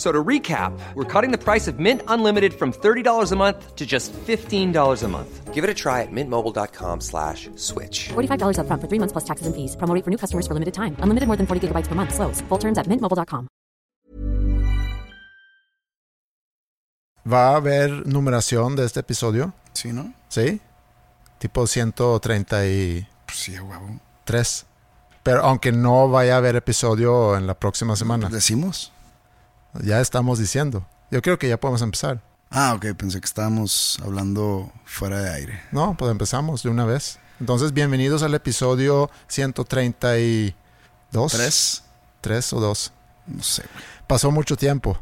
So to recap, we're cutting the price of Mint Unlimited from $30 a month to just $15 a month. Give it a try at mintmobile.com slash switch. $45 upfront for three months plus taxes and fees. Promo rate for new customers for limited time. Unlimited more than 40 gigabytes per month. Slows. Full terms at mintmobile.com. ¿Va a haber numeración de este episodio? Sí, ¿no? ¿Sí? Tipo 133. Pues sí, huevo. Pero aunque no vaya a haber episodio en la próxima semana. ¿Decimos? Ya estamos diciendo. Yo creo que ya podemos empezar. Ah, ok, pensé que estábamos hablando fuera de aire. No, pues empezamos de una vez. Entonces, bienvenidos al episodio 132. ¿Tres? ¿Tres o dos? No sé. Pasó mucho tiempo.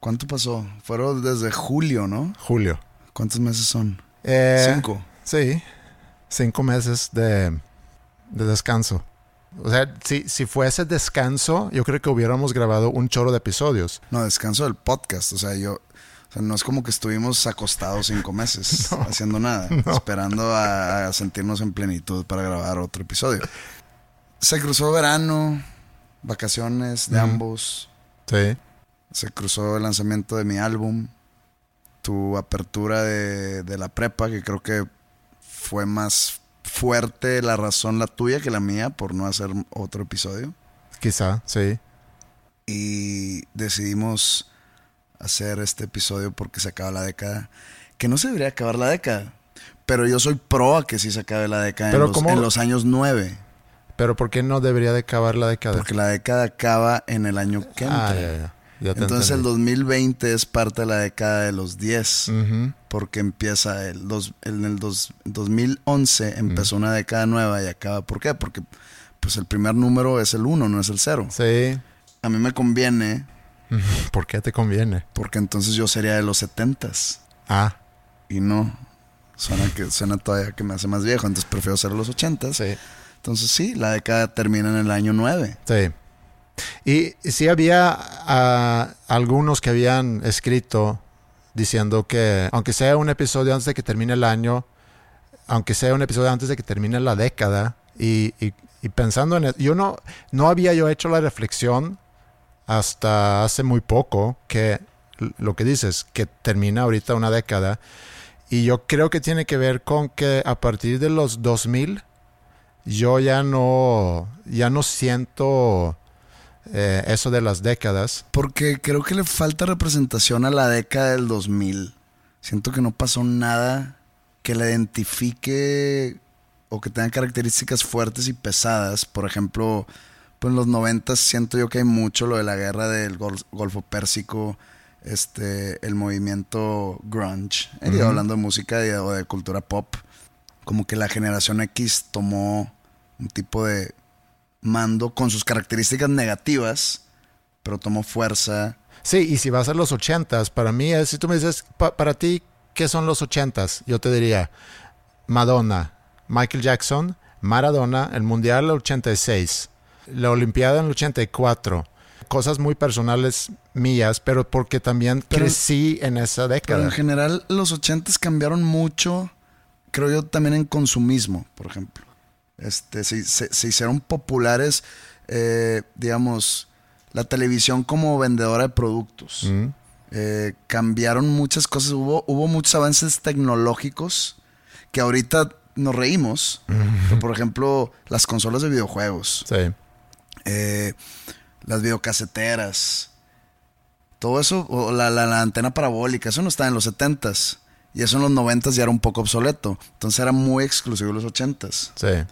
¿Cuánto pasó? Fueron desde julio, ¿no? Julio. ¿Cuántos meses son? Eh, Cinco. Sí. Cinco meses de, de descanso. O sea, si, si fuese descanso, yo creo que hubiéramos grabado un chorro de episodios. No, descanso del podcast. O sea, yo. O sea, no es como que estuvimos acostados cinco meses haciendo nada, esperando a, a sentirnos en plenitud para grabar otro episodio. Se cruzó verano, vacaciones de ambos. Sí. Se cruzó el lanzamiento de mi álbum, tu apertura de, de la prepa, que creo que fue más fuerte la razón la tuya que la mía por no hacer otro episodio. Quizá, sí. Y decidimos hacer este episodio porque se acaba la década. Que no se debería acabar la década. Pero yo soy pro a que sí se acabe la década Pero en, los, en los años nueve. Pero ¿por qué no debería de acabar la década? Porque la década acaba en el año que entra. Ah, ya, ya. Entonces el entendí. 2020 es parte de la década de los 10. Ujú. porque empieza el dos, en el dos- 2011 empezó una década nueva y acaba. ¿Por qué? Porque pues el primer número es el 1, no es el 0. Sí. A mí me conviene ¿Por qué te conviene? porque entonces yo sería de los 70s Ah, y no. Suena que suena todavía que me hace más viejo, entonces prefiero ser de los 80s. sí. Entonces sí, la década termina en el año 9. Sí. Y sí había ah, algunos que habían escrito diciendo que aunque sea un episodio antes de que termine el año, aunque sea un episodio antes de que termine la década, y, pensando en eso, yo no, no había yo hecho la reflexión hasta hace muy poco que lo que dices, que termina ahorita una década, y yo creo que tiene que ver con que a partir de los 2000 yo ya no, ya no siento eh, eso de las décadas. Porque creo que le falta representación a la década del 2000. Siento que no pasó nada que la identifique o que tenga características fuertes y pesadas. Por ejemplo, pues en los 90 siento yo que hay mucho lo de la guerra del Gol- Golfo Pérsico, este, el movimiento grunge. Eh, hablando de música y- o de cultura pop. Como que la generación X tomó un tipo de mando con sus características negativas, pero tomó fuerza. Sí, y si vas a los ochentas, para mí, es, si tú me dices, pa- para ti, ¿qué son los ochentas? Yo te diría, Madonna, Michael Jackson, Maradona, el Mundial el 86, la Olimpiada en el 84. Cosas muy personales mías, pero porque también Pero- crecí en esa Pero década. en general los ochentas cambiaron mucho, creo yo, también en consumismo, por ejemplo. Este, se, se- se hicieron populares, eh, digamos, la televisión como vendedora de productos. Mm. Eh, cambiaron muchas cosas, hubo, hubo muchos avances tecnológicos que ahorita nos reímos. Pero, por ejemplo, las consolas de videojuegos, Sí. eh, las videocaseteras, todo eso, o la, la- la antena parabólica, eso no estaba en los 70s. Y eso en los 90s ya era un poco obsoleto. Entonces era muy exclusivo de los 80s. Sí.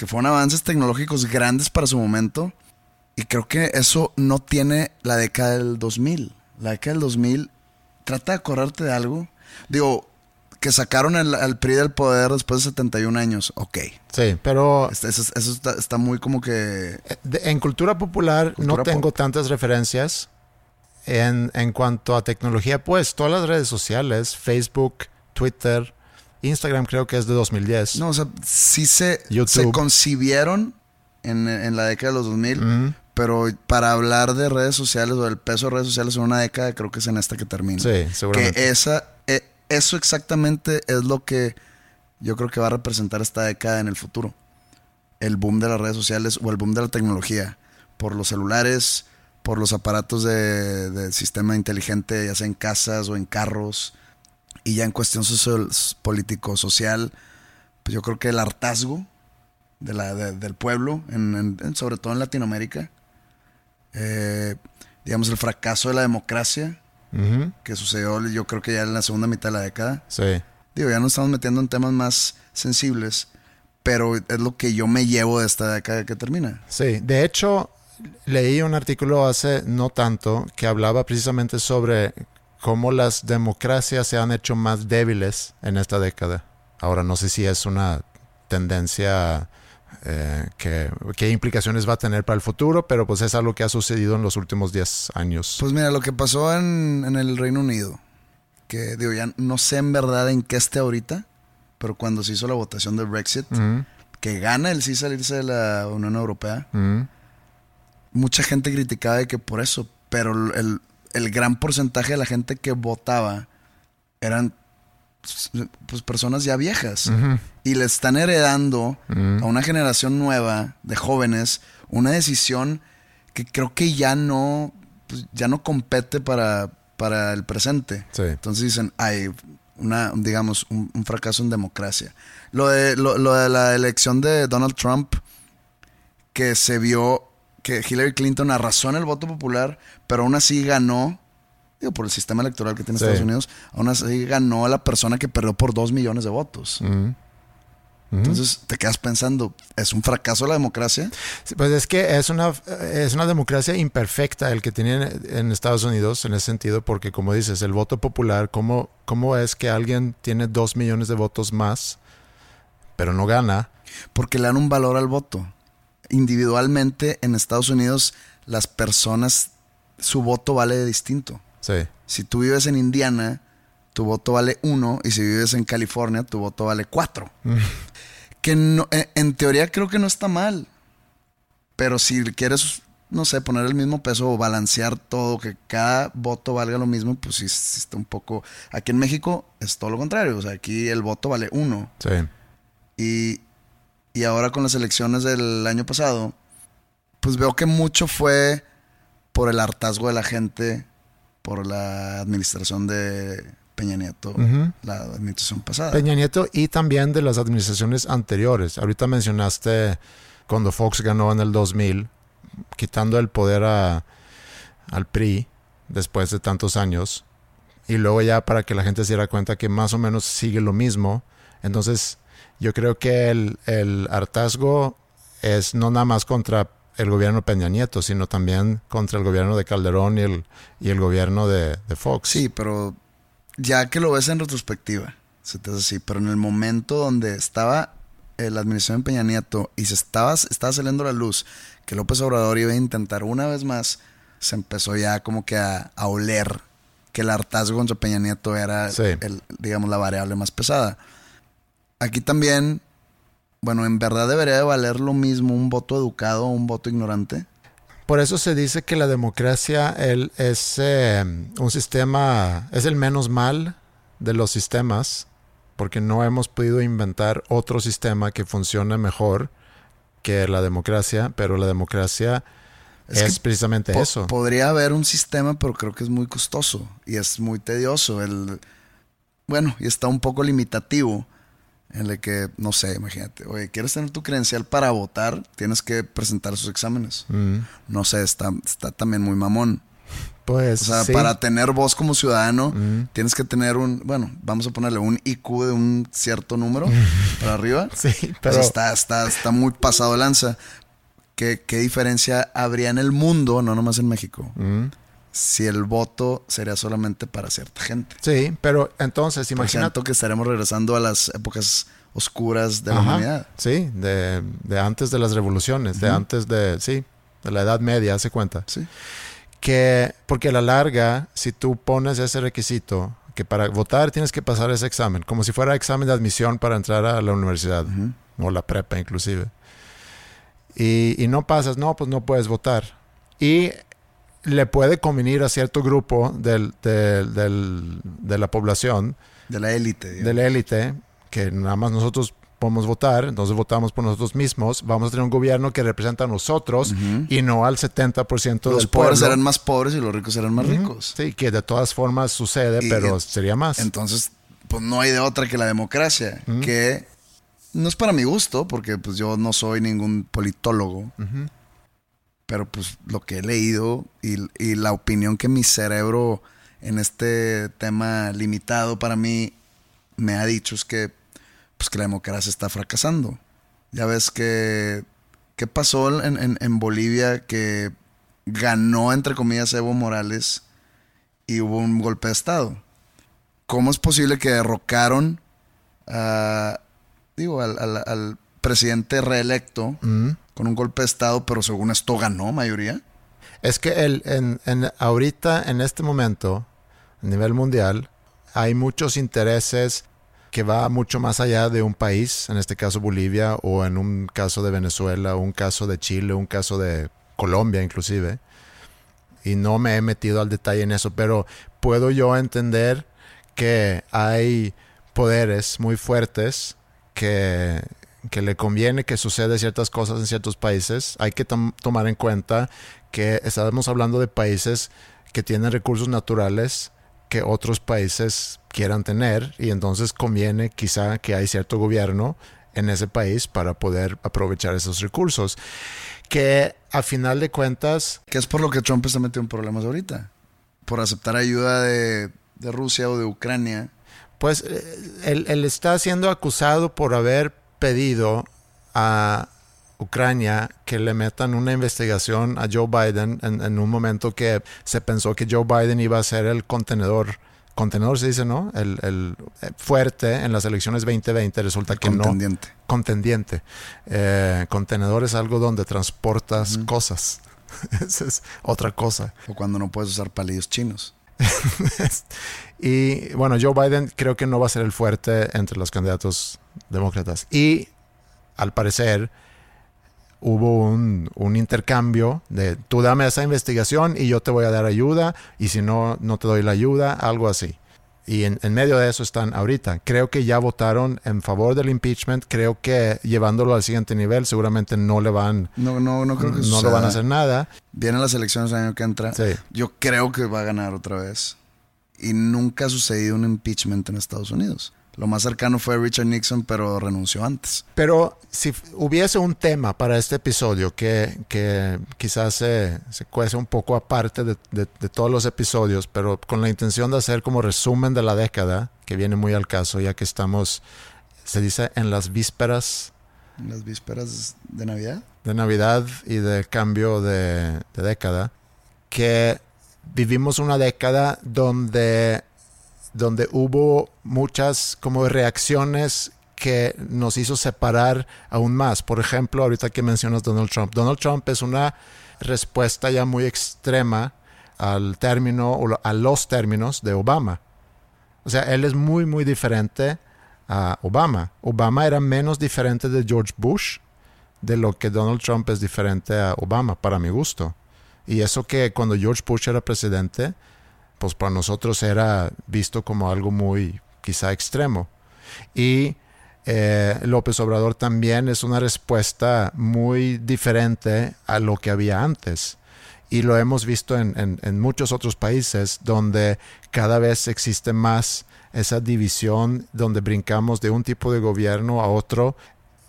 Que fueron avances tecnológicos grandes para su momento. Y creo que eso no tiene la década del 2000. La década del 2000 trata de acordarte de algo. Digo, que sacaron el- al PRI del poder después de 71 años. Ok. Sí, pero Este- Eso, eso está, está muy como que... en cultura popular Cultura no tengo pop. tantas referencias. En, en cuanto a tecnología, pues todas las redes sociales, Facebook, Twitter, Instagram creo que es de 2010. No, o sea, sí se, se concibieron en, en la década de los 2000, Ujú. pero para hablar de redes sociales o del peso de redes sociales en una década, creo que es en esta que termina. Sí, seguramente. Que esa, eh, eso exactamente es lo que yo creo que va a representar esta década en el futuro. El boom de las redes sociales o el boom de la tecnología. Por los celulares, por los aparatos de, de sistema inteligente, ya sea en casas o en carros. Y ya en cuestión social- político-social, pues yo creo que el hartazgo de la, de- del pueblo, en- en- sobre todo en Latinoamérica, eh, digamos el fracaso de la democracia, Ujú. que sucedió yo creo que ya en la segunda mitad de la década. Sí. Digo, ya nos estamos metiendo en temas más sensibles, pero es lo que yo me llevo de esta década que termina. Sí, de hecho, leí un artículo hace no tanto que hablaba precisamente sobre cómo las democracias se han hecho más débiles en esta década. Ahora, no sé si es una tendencia eh, que, qué implicaciones va a tener para el futuro, pero pues es algo que ha sucedido en los últimos 10 años. Pues mira, lo que pasó en, en el Reino Unido, que digo, ya no sé en verdad en qué esté ahorita, pero cuando se hizo la votación del Brexit, que gana el sí salirse de la Unión Europea, mucha gente criticaba de que por eso, pero el, el gran porcentaje de la gente que votaba eran pues, personas ya viejas y le están heredando a una generación nueva de jóvenes una decisión que creo que ya no pues, ya no compete para, para el presente. Sí. Entonces dicen, hay una, digamos, un, un fracaso en democracia. Lo de, lo, lo de la elección de Donald Trump, que se vio que Hillary Clinton arrasó en el voto popular, pero aún así ganó, digo, por el sistema electoral que tiene Sí. Estados Unidos, aún así ganó a la persona que perdió por dos millones de votos. Entonces te quedas pensando, ¿es un fracaso la democracia? Sí, Pues es que es una, es una democracia imperfecta el que tienen en Estados Unidos en ese sentido, porque como dices, el voto popular, ¿cómo, cómo es que alguien tiene dos millones de votos más, pero no gana? Porque le dan un valor al voto. Individualmente en Estados Unidos las personas, su voto vale distinto. Sí, Si tú vives en Indiana, tu voto vale uno, y si vives en California, tu voto vale cuatro. que no, en, en teoría creo que no está mal. Pero si quieres, no sé, poner el mismo peso o balancear todo, que cada voto valga lo mismo, pues sí, sí está un poco... Aquí en México es todo lo contrario. O sea, aquí el voto vale uno. sí. Y, y ahora con las elecciones del año pasado, pues veo que mucho fue por el hartazgo de la gente, por la administración de Peña Nieto, la administración pasada. Peña Nieto y también de las administraciones anteriores. Ahorita mencionaste cuando Fox ganó en el 2000, quitando el poder a, al PRI después de tantos años. Y luego ya para que la gente se diera cuenta que más o menos sigue lo mismo. Entonces yo creo que el, el hartazgo es no nada más contra el gobierno Peña Nieto, sino también contra el gobierno de Calderón y el, y el gobierno de, de Fox. Sí, pero ya que lo ves en retrospectiva, se te hace así. Pero en el momento donde estaba eh, la administración de Peña Nieto y se estaba, estaba saliendo la luz que López Obrador iba a intentar una vez más, se empezó ya como que a, a oler que el hartazgo contra Peña Nieto era, Sí. el, digamos, la variable más pesada. Aquí también, bueno, en verdad debería de valer lo mismo un voto educado o un voto ignorante. Por eso se dice que la democracia el- es eh, un sistema, es el menos mal de los sistemas, porque no hemos podido inventar otro sistema que funcione mejor que la democracia, pero la democracia es, precisamente Po- eso. Podría haber un sistema, pero creo que es muy costoso y es muy tedioso. El, bueno, y está un poco limitativo en el que, no sé, imagínate, oye, ¿quieres tener tu credencial para votar? Tienes que presentar sus exámenes. Mm, No sé, está, está también muy mamón. pues O sea, sí. para tener voz como ciudadano, Mm. tienes que tener un, bueno, vamos a ponerle un IQ de un cierto número para arriba. Sí, Pero está, está, está muy pasado lanza. ¿qué, qué diferencia habría en el mundo, no nomás en México, Mm. Si el voto sería solamente para cierta gente? Sí, pero entonces imagínate. siento que estaremos regresando a las épocas oscuras de la humanidad. Sí, de, de antes de las revoluciones, de antes de, sí, de la Edad Media, hace cuenta. Sí. Que, porque a la larga, si tú pones ese requisito, que para votar tienes que pasar ese examen, como si fuera examen de admisión para entrar a la universidad, o la prepa inclusive. Y, y no pasas, no, pues no puedes votar. Y le puede convenir a cierto grupo del, del- del- de la población De la élite. de la élite, que nada más nosotros podemos votar, entonces votamos por nosotros mismos, vamos a tener un gobierno que representa a nosotros y no al 70% Los del pobres pueblo. serán más pobres y los ricos serán más ricos. Sí, que de todas formas sucede, Y- pero y- sería más. Entonces, pues no hay de otra que la democracia, que no es para mi gusto, porque pues yo no soy ningún politólogo, pero pues lo que he leído y, la opinión que mi cerebro en este tema limitado para mí me ha dicho es que pues que la democracia está fracasando. Ya ves que qué pasó en, Bolivia que ganó entre comillas Evo Morales y hubo un golpe de estado. ¿Cómo es posible que derrocaron a, digo, al presidente reelecto Mm. Con un golpe de estado, pero según esto ganó mayoría? Es que el, en, en- ahorita, en este momento, a nivel mundial, hay muchos intereses que va mucho más allá de un país, en este caso Bolivia, o en un caso de Venezuela, un caso de Chile, un caso de Colombia inclusive. Y no me he metido al detalle en eso, pero puedo yo entender que hay poderes muy fuertes que, que le conviene que suceda ciertas cosas en ciertos países. Hay que tom- tomar en cuenta que estamos hablando de países que tienen recursos naturales que otros países quieran tener y entonces conviene quizá que hay cierto gobierno en ese país para poder aprovechar esos recursos que a final de cuentas Que es por lo que Trump está metido en problemas ahorita. Por aceptar ayuda de, de Rusia o de Ucrania. pues eh, él, él está siendo acusado por haber pedido a Ucrania que le metan una investigación a Joe Biden en, en un momento que se pensó que Joe Biden iba a ser el contenedor, contenedor se dice, ¿no? El, el, eh, fuerte en las elecciones 2020, resulta que no. contendiente. Contendiente. Eh, contenedor es algo donde transportas cosas. Esa es otra cosa. O cuando no puedes usar palillos chinos. Y bueno, Joe Biden creo que no va a ser el fuerte entre los candidatos demócratas. Y al parecer hubo un, un intercambio de tú dame esa investigación y yo te voy a dar ayuda y si no, no te doy la ayuda, algo así. Y en, en medio de eso están ahorita. Creo que ya votaron en favor del impeachment. Creo que llevándolo al siguiente nivel seguramente no le van, No, no, no creo que no lo van a hacer nada. Vienen las elecciones el año que entra. Sí. Yo creo que va a ganar otra vez. Y nunca ha sucedido un impeachment en Estados Unidos. Lo más cercano fue Richard Nixon, pero renunció antes. Pero si hubiese un tema para este episodio que, que quizás se, se cuece un poco aparte de, de- de todos los episodios, pero con la intención de hacer como resumen de la década, que viene muy al caso, ya que estamos, se dice, en las vísperas En las vísperas de Navidad. de Navidad y de cambio de, de década, que vivimos una década donde, donde hubo muchas como reacciones que nos hizo separar aún más. Por ejemplo, ahorita que mencionas Donald Trump. Donald Trump es una respuesta ya muy extrema al término o a los términos de Obama. O sea, él es muy, muy diferente a Obama. Obama era menos diferente de George Bush de lo que Donald Trump es diferente a Obama, para mi gusto. Y eso que cuando George Bush era presidente, pues para nosotros era visto como algo muy quizá extremo. Y eh, López Obrador también es una respuesta muy diferente a lo que había antes. Y lo hemos visto en, en- en muchos otros países donde cada vez existe más esa división, donde brincamos de un tipo de gobierno a otro.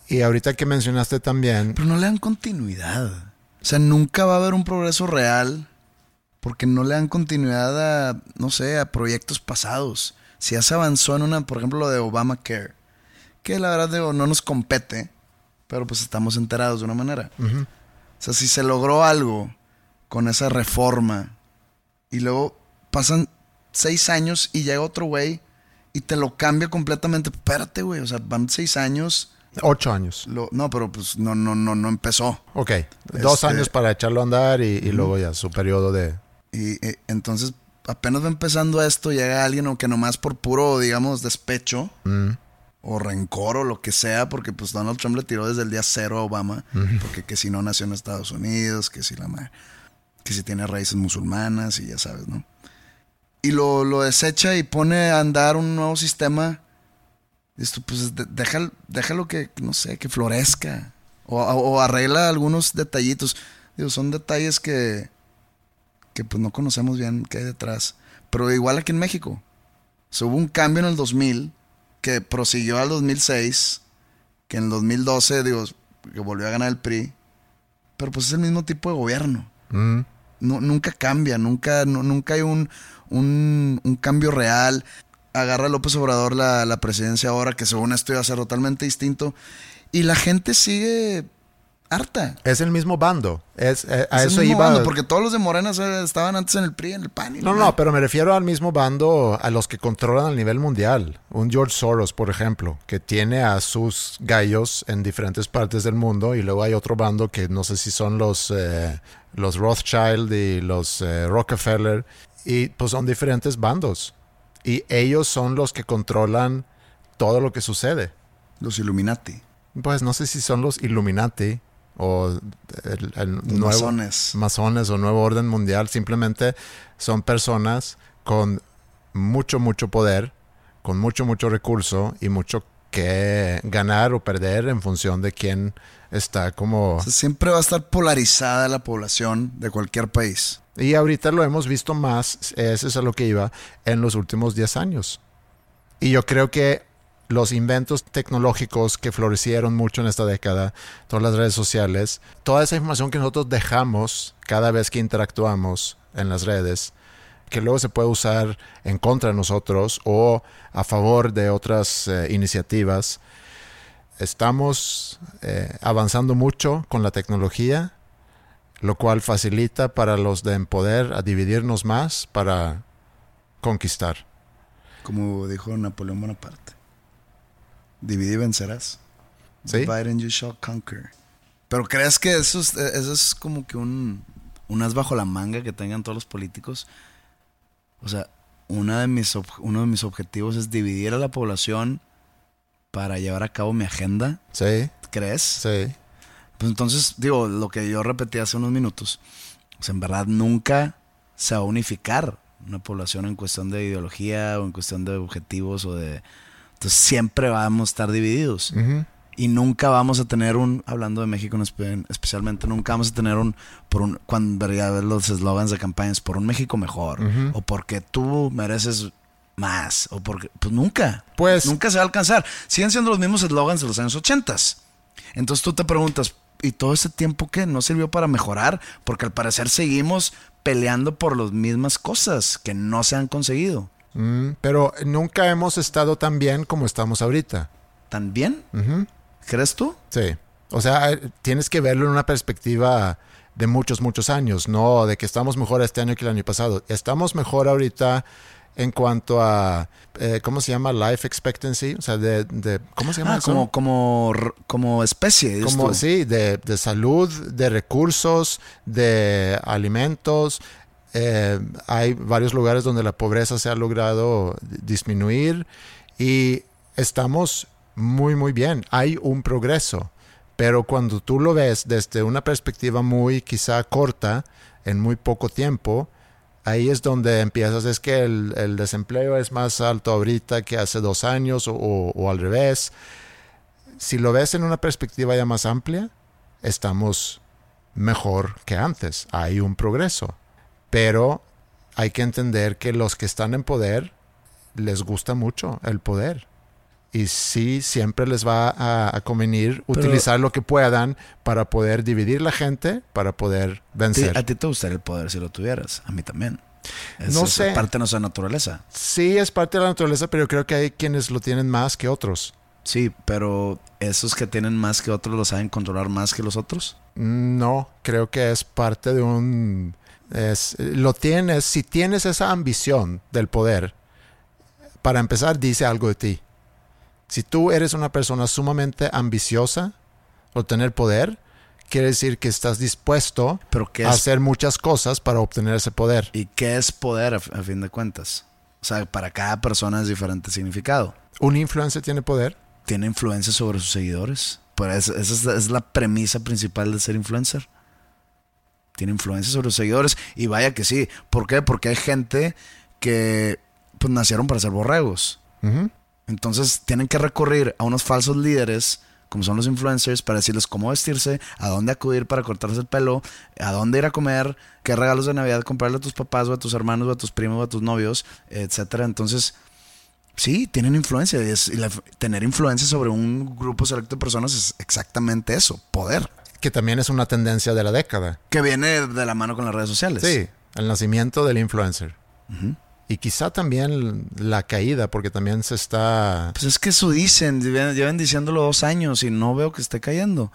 Y ahorita que mencionaste también, Pero no le dan continuidad. O sea, nunca va a haber un progreso real porque no le dan continuidad a, no sé, a proyectos pasados. Si ya se avanzó en una, por ejemplo, lo de Obamacare, que la verdad digo, no nos compete, pero pues estamos enterados de una manera. O sea, si se logró algo con esa reforma y luego pasan seis años y llega otro güey y te lo cambia completamente. Espérate, güey. O sea, van seis años. Ocho años. Lo- no, pero pues no, no, no, no empezó. Ok. Dos Este- años para echarlo a andar y, y luego ya su periodo de... Y eh, entonces apenas va empezando esto, llega alguien que nomás por puro, digamos, despecho Mm. o rencor o lo que sea, porque pues Donald Trump le tiró desde el día cero a Obama, porque que si no nació en Estados Unidos, que si la ma- que si tiene raíces musulmanas y ya sabes, ¿no? Y lo, lo desecha y pone a andar un nuevo sistema. Esto, pues déjalo que, no sé, que florezca. O, o arregla algunos detallitos. Digo, son detalles que, que pues no conocemos bien qué hay detrás. Pero igual aquí en México. O sea, hubo un cambio en el 2000 que prosiguió al 2006, que en el 2012, digo, que volvió a ganar el PRI. Pero pues es el mismo tipo de gobierno. Mm. No, nunca cambia, nunca, no- nunca hay un, un, un cambio real. Agarra López Obrador la, la presidencia ahora, que según esto iba a ser totalmente distinto. Y la gente sigue harta. Es el mismo bando. Es, eh, a Es el eso mismo iba... bando, porque todos los de Morena estaban antes en el PRI, en el PAN. y No, no, pero me refiero al mismo bando a los que controlan a nivel mundial. Un George Soros, por ejemplo, que tiene a sus gallos en diferentes partes del mundo y luego hay otro bando que no sé si son los, eh, los Rothschild y los eh, Rockefeller y pues son diferentes bandos. Y ellos son los que controlan todo lo que sucede. Los Illuminati. Pues no sé si son los Illuminati o el, el Los nuevo masones. masones o nuevo orden mundial. Simplemente son personas con mucho, mucho poder, con mucho, mucho recurso y mucho que ganar o perder en función de quién está como... O sea, siempre va a estar polarizada la población de cualquier país. Y ahorita lo hemos visto más, eso es a lo que iba, en los últimos 10 años. Y yo creo que los inventos tecnológicos que florecieron mucho en esta década, todas las redes sociales, toda esa información que nosotros dejamos cada vez que interactuamos en las redes, que luego se puede usar en contra de nosotros o a favor de otras eh, iniciativas. Estamos eh, avanzando mucho con la tecnología, lo cual facilita para los de en poder a dividirnos más para conquistar. Como dijo Napoleón Bonaparte. Divide y vencerás. ¿Sí? Divide and you shall conquer. Pero ¿crees que eso es, eso es como que un, un as bajo la manga que tengan todos los políticos? O sea, una de mis uno de mis objetivos es dividir a la población para llevar a cabo mi agenda. Sí, ¿Crees? sí. Pues entonces, digo, lo que yo repetí hace unos minutos, sea, en verdad nunca se va a unificar una población en cuestión de ideología o en cuestión de objetivos o de... Entonces siempre vamos a estar divididos. Ujú. Y nunca vamos a tener un, hablando de México en espe- especialmente, nunca vamos a tener un, por un, cuando vería ver los eslogans de campañas, por un México mejor, Ujú. o porque tú mereces más, o porque, pues nunca, Pues- nunca se va a alcanzar. Siguen siendo los mismos eslogans de los años 80. Entonces tú te preguntas, ¿y todo ese tiempo qué? ¿No sirvió para mejorar? Porque al parecer seguimos peleando por las mismas cosas que no se han conseguido. Mm, pero nunca hemos estado tan bien como estamos ahorita. ¿También? Ujú. ¿Crees tú? Sí. O sea, eh, tienes que verlo en una perspectiva de muchos, muchos años, no de que estamos mejor este año que el año pasado. Estamos mejor ahorita en cuanto a, eh, ¿cómo se llama? Life expectancy. O sea, de, de- ¿cómo se llama? Ah, eso? como, como, como especie. Como, sí, de, de salud, de recursos, de alimentos. Eh, hay varios lugares donde la pobreza se ha logrado disminuir y estamos muy, muy bien. Hay un progreso, pero cuando tú lo ves desde una perspectiva muy quizá corta, en muy poco tiempo, ahí es donde empiezas. Es que el, desempleo es más alto ahorita que hace dos años o al revés si lo ves en una perspectiva ya más amplia, estamos mejor que antes. Hay un progreso. Pero hay que entender que los que están en poder les gusta mucho el poder. Y sí, siempre les va a, a convenir utilizar lo que puedan para poder dividir la gente, para poder vencer. a ti te gustaría el poder si lo tuvieras. A mí también. Es, No es sé. parte de nuestra naturaleza. Sí, es parte de la naturaleza, pero yo creo que hay quienes lo tienen más que otros. Sí, pero esos que tienen más que otros los saben controlar más que los otros. No, creo que es parte de un... Es, lo tienes, si tienes esa ambición del poder, para empezar dice algo de ti. Si tú eres una persona sumamente ambiciosa o tener poder, quiere decir que estás dispuesto Pero ¿qué a hacer muchas cosas para obtener ese poder. ¿Y qué es poder a, fin de cuentas? O sea, para cada persona es diferente significado. ¿Un influencer tiene poder? Tiene influencia sobre sus seguidores. Pero es- esa es, la- premisa principal de ser influencer. Tiene influencia sobre los seguidores. Y vaya que sí. ¿Por qué? Porque hay gente que pues nacieron para ser borregos. Ujú. Entonces tienen que recurrir a unos falsos líderes, como son los influencers, para decirles cómo vestirse, a dónde acudir para cortarse el pelo, a dónde ir a comer, qué regalos de Navidad comprarle a tus papás o a tus hermanos o a tus primos o a tus novios, etcétera. Entonces, sí, tienen influencia. Y, es- y la- tener influencia sobre un grupo selecto de personas es exactamente eso, poder. Que también es una tendencia de la década. Que viene de la mano con las redes sociales. Sí, el nacimiento del influencer. Y quizá también la caída, porque también se está... Pues es que eso dicen, llevan, diciéndolo dos años y no veo que esté cayendo.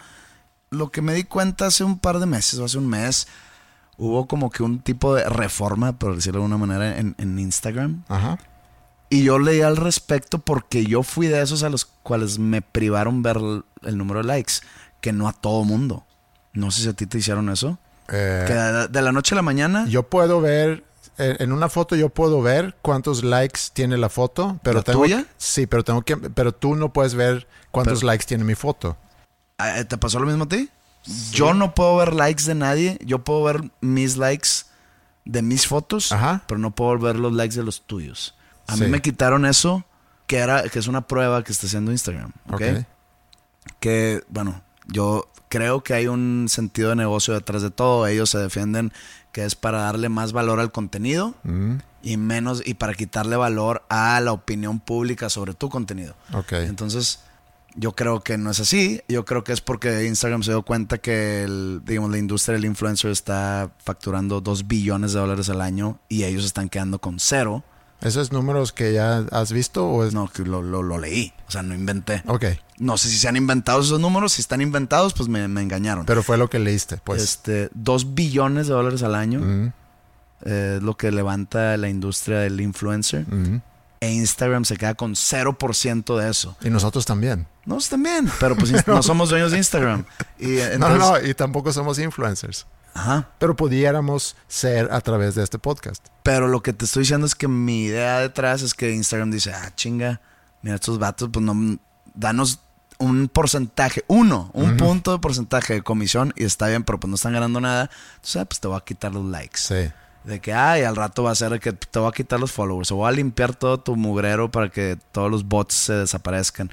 Lo que me di cuenta hace un par de meses o hace un mes, hubo como que un tipo de reforma, por decirlo de alguna manera, en, en Instagram. Ajá. Y yo leí al respecto porque yo fui de esos a los cuales me privaron ver el, el número de likes, que no a todo mundo. No sé si a ti te hicieron eso. Eh, Que de, de la noche a la mañana, yo puedo ver, en una foto yo puedo ver cuántos likes tiene la foto, pero ¿La tengo tuya? Sí, pero tengo que pero tú no puedes ver cuántos Pero- likes tiene mi foto. Ah, ¿te pasó lo mismo a ti? Yo no puedo ver likes de nadie, yo puedo ver mis likes de mis fotos, Ajá. pero no puedo ver los likes de los tuyos. A Sí. mí me quitaron eso, que era que es una prueba que está haciendo Instagram, ¿ok? Ok. Que bueno, yo creo que hay un sentido de negocio detrás de todo. Ellos se defienden que es para darle más valor al contenido Mm, y menos y para quitarle valor a la opinión pública sobre tu contenido. ok. Entonces, yo creo que no es así. Yo creo que es porque Instagram se dio cuenta que el, digamos, la industria del influencer está facturando 2 billones de dólares al año y ellos están quedando con cero. ¿Esos números que ya has visto o es...? No, que lo, lo- lo leí. O sea, no inventé. Ok, No sé si se han inventado esos números. Si están inventados, pues me, me engañaron. pero fue lo que leíste, pues. este, 2 billones de dólares al año Mm, eh, es lo que levanta la industria del influencer. mm. E Instagram se queda con 0% de eso. Y nosotros también. Nosotros también, pero pues no somos dueños de Instagram. Y, eh, no, no, y tampoco somos influencers. Ajá. Pero pudiéramos ser a través de este podcast. Pero lo que te estoy diciendo es que mi idea detrás es que Instagram dice, ah, chinga, mira estos vatos, pues no, danos un porcentaje, uno, un punto de porcentaje de comisión y está bien, pero pues no están ganando nada. Entonces, ah, pues te voy a quitar los likes. Sí. De que, ay, al rato va a ser que te voy a quitar los followers o voy a limpiar todo tu mugrero para que todos los bots se desaparezcan.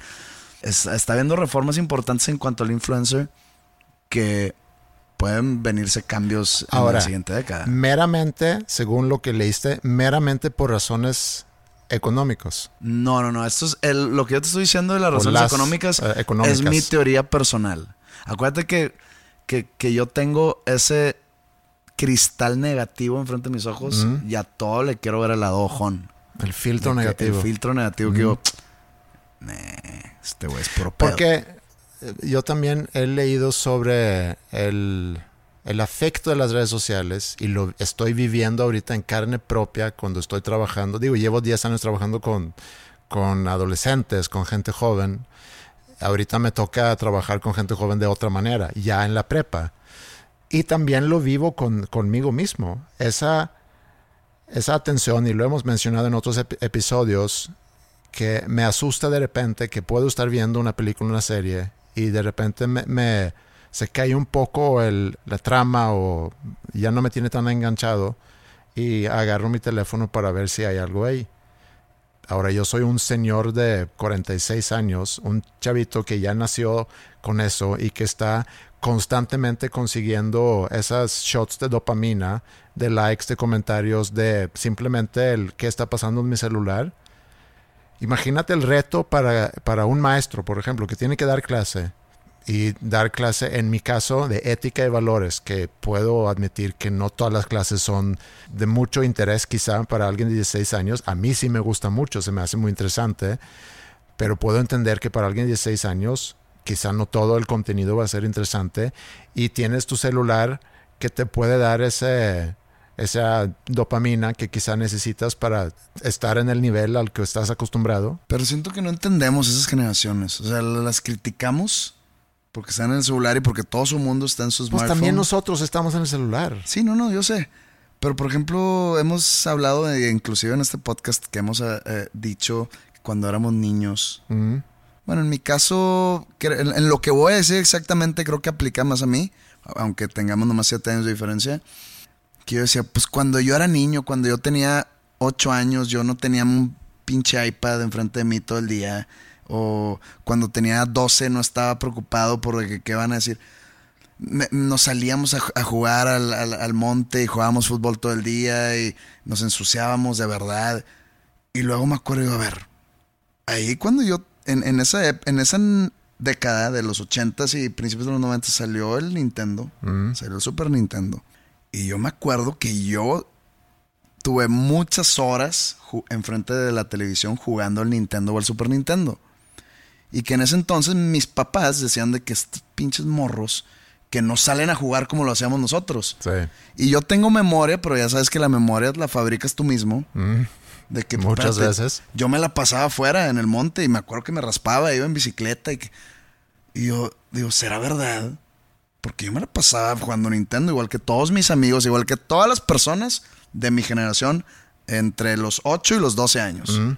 Es- está habiendo reformas importantes en cuanto al influencer que pueden venirse cambios en Ahora, la siguiente década. meramente, según lo que leíste, meramente por razones económicos. No, no, no. Esto es el- lo que yo te estoy diciendo de las razones las, económicas, eh, económicas. es mi teoría personal. Acuérdate que, que, que yo tengo ese cristal negativo enfrente de mis ojos y a todo le quiero ver el lado ojón. El filtro negativo. El filtro negativo que digo, "Nah, este güey es puro pedo". Porque eh, yo también he leído sobre el, el afecto de las redes sociales y lo estoy viviendo ahorita en carne propia cuando estoy trabajando. Digo, llevo 10 años trabajando con, con adolescentes, con gente joven. Ahorita me toca trabajar con gente joven de otra manera, ya en la prepa. Y también lo vivo con, conmigo mismo. Esa, esa atención, y lo hemos mencionado en otros ep- episodios, que me asusta de repente que puedo estar viendo una película, una serie, y de repente me- se cae un poco el, la trama o ya no me tiene tan enganchado y agarro mi teléfono para ver si hay algo ahí. Ahora yo soy un señor de 46 años, un chavito que ya nació con eso y que está constantemente consiguiendo esas shots de dopamina, de likes, de comentarios, de simplemente el qué está pasando en mi celular. Imagínate el reto para, para un maestro, por ejemplo, que tiene que dar clase y dar clase, en mi caso, de ética y valores, que puedo admitir que no todas las clases son de mucho interés quizá para alguien de 16 años. A mí sí me gusta mucho, se me hace muy interesante, pero puedo entender que para alguien de 16 años quizá no todo el contenido va a ser interesante y tienes tu celular que te puede dar ese, esa dopamina que quizá necesitas para estar en el nivel al que estás acostumbrado. Pero siento que no entendemos esas generaciones. O sea, las criticamos porque están en el celular y porque todo su mundo está en sus Pues también nosotros estamos en el celular. Sí, no, no, yo sé. Pero por ejemplo, hemos hablado, de, inclusive en este podcast, que hemos eh, eh, dicho cuando éramos niños. Mm. Bueno, en mi caso, en, lo que voy a decir exactamente, creo que aplica más a mí, aunque tengamos nomás 7 años de diferencia. Que yo decía, pues cuando yo era niño, cuando yo tenía 8 años, yo no tenía un pinche iPad enfrente de mí todo el día. O cuando tenía 12 no estaba preocupado por que, qué van a decir. Me- nos salíamos a, a jugar al, al- al monte y jugábamos fútbol todo el día y nos ensuciábamos de verdad. Y luego me acuerdo, a ver, ahí cuando yo, en, en esa, en esa década de los 80s y principios de los 90 salió el Nintendo, Mm. salió el Super Nintendo. Y yo me acuerdo que yo tuve muchas horas enfrente de la televisión jugando al Nintendo o al Super Nintendo. Y que en ese entonces mis papás decían de que estos pinches morros que no salen a jugar como lo hacíamos nosotros. Sí. Y yo tengo memoria, pero ya sabes que la memoria la fabricas tú mismo. Mm. De que Muchas veces. Yo me la pasaba afuera en el monte y me acuerdo que me raspaba, iba en bicicleta y, que- y yo digo, ¿será verdad? Porque yo me la pasaba jugando Nintendo, igual que todos mis amigos, igual que todas las personas de mi generación entre los 8 y los 12 años. Mm.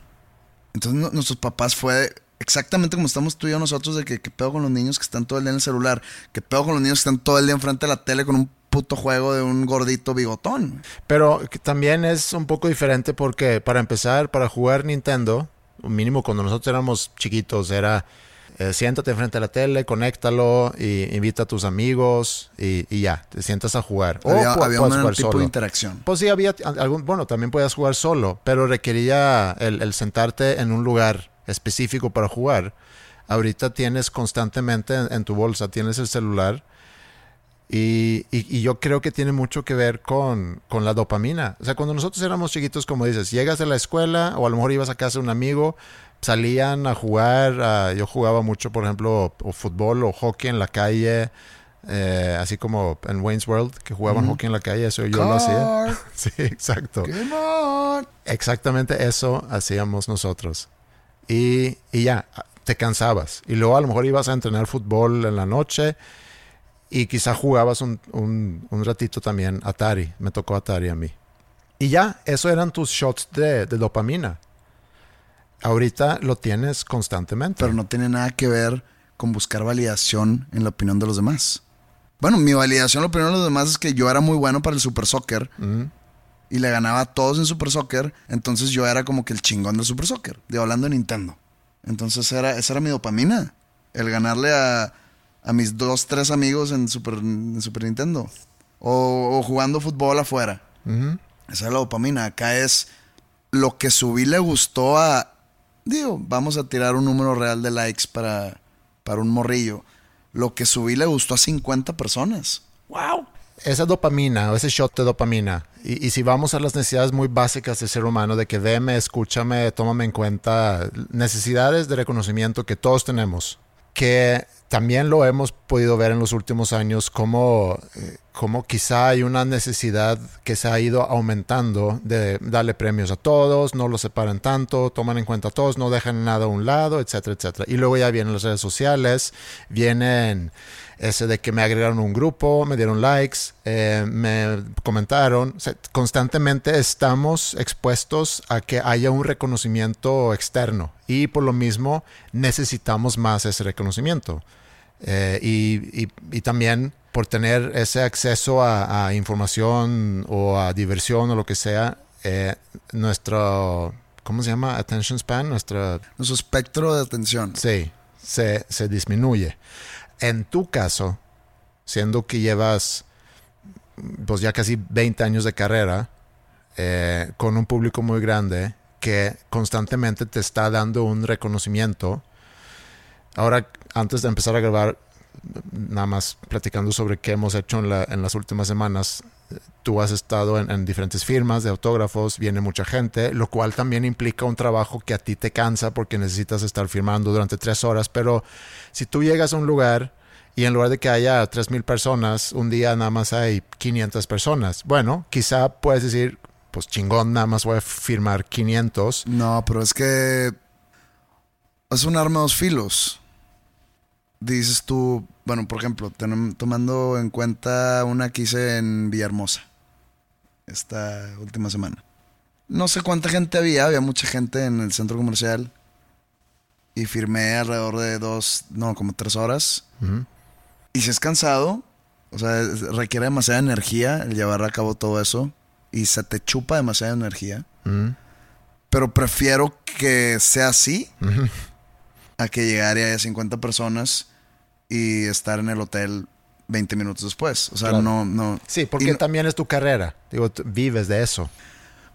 Entonces no- nuestros papás fue exactamente como estamos tú y yo nosotros de que qué pedo con los niños que están todo el día en el celular, qué pedo con los niños que están todo el día enfrente de la tele con un puto juego de un gordito bigotón. Pero que también es un poco diferente porque para empezar, para jugar Nintendo, mínimo cuando nosotros éramos chiquitos, era eh, siéntate frente a la tele, conéctalo y invita a tus amigos y, y ya, te sientas a jugar. O había había un tipo solo. de interacción. Pues sí, había algún, bueno, también podías jugar solo, pero requería el, el sentarte en un lugar específico para jugar. Ahorita tienes constantemente en, en tu bolsa, tienes el celular y, y- y yo creo que tiene mucho que ver con, con la dopamina. O sea, cuando nosotros éramos chiquitos, como dices, llegas de la escuela o a lo mejor ibas a casa de un amigo, salían a jugar, yo jugaba mucho, por ejemplo, o fútbol o hockey en la calle. eh, así como en Wayne's World, que jugaban hockey en la calle, eso yo lo hacía. Sí, exacto. Exactamente eso hacíamos nosotros. Y, y ya, te cansabas. Y luego a lo mejor ibas a entrenar fútbol en la noche y quizá jugabas un, un- un ratito también Atari. Me tocó Atari a mí. Y ya, eso eran tus shots de, de dopamina. Ahorita lo tienes constantemente. Pero no tiene nada que ver con buscar validación en la opinión de los demás. Bueno, mi validación en la opinión de los demás es que yo era muy bueno para el Super Soccer Mm. Y le ganaba a todos en Super Soccer. Entonces yo era como que el chingón del Super Soccer, de hablando de Nintendo. Entonces era, esa era mi dopamina. El ganarle a, a mis dos, tres amigos en Super, en Super Nintendo. O, o jugando fútbol afuera. Esa es la dopamina. Acá es lo que subí le gustó a. Digo, vamos a tirar un número real de likes para, para un morrillo. Lo que subí le gustó a 50 personas. ¡Wow! Esa dopamina o ese shot de dopamina, y, y si vamos a las necesidades muy básicas del ser humano, de que veme, escúchame, tómame en cuenta, necesidades de reconocimiento que todos tenemos, que también lo hemos podido ver en los últimos años, como, eh, como quizá hay una necesidad que se ha ido aumentando de darle premios a todos, no los separan tanto, toman en cuenta a todos, no dejan nada a un lado, etcétera, etcétera. Y luego ya vienen las redes sociales, vienen ese de que me agregaron un grupo, me dieron likes, eh, me comentaron. O sea, constantemente estamos expuestos a que haya un reconocimiento externo y por lo mismo necesitamos más ese reconocimiento. Eh, y, y- y también por tener ese acceso a, a información o a diversión o lo que sea, eh, nuestro, ¿cómo se llama? Attention span, nuestra Nuestro espectro de atención. Sí, se, se disminuye. En tu caso, siendo que llevas pues ya casi 20 años de carrera, eh, con un público muy grande que constantemente te está dando un reconocimiento. Ahora, antes de empezar a grabar, nada más platicando sobre qué hemos hecho en, la, en las últimas semanas, tú has estado en, en, diferentes firmas de autógrafos, viene mucha gente, lo cual también implica un trabajo que a ti te cansa porque necesitas estar firmando durante tres horas, pero si tú llegas a un lugar y en lugar de que haya 3.000 personas, un día nada más hay 500 personas, bueno, quizá puedes decir, pues chingón, nada más voy a firmar 500. No, pero es que es un arma de dos filos. Dices tú, bueno, por ejemplo, tomando en cuenta una que hice en Villahermosa esta última semana. No sé cuánta gente había, había mucha gente en el centro comercial. Y firmé alrededor de dos, no, como tres horas. Y si es cansado, o sea, requiere demasiada energía el llevar a cabo todo eso. Y se te chupa demasiada energía. Pero prefiero que sea así a que llegar y haya 50 personas y estar en el hotel 20 minutos después. O sea, no, no. Sí, porque también es tu carrera. Digo, vives de eso.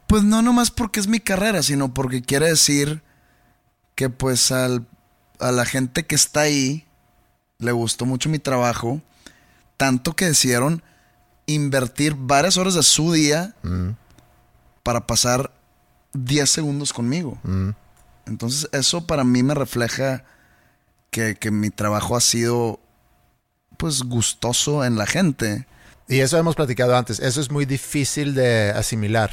Pues no nomás porque es mi carrera, sino porque quiere decir que pues al, a la gente que está ahí le gustó mucho mi trabajo, tanto que decidieron invertir varias horas de su día Mm, para pasar 10 segundos conmigo. mm. Entonces eso para mí me refleja que, que mi trabajo ha sido pues gustoso en la gente. Y eso hemos platicado antes. Eso es muy difícil de asimilar.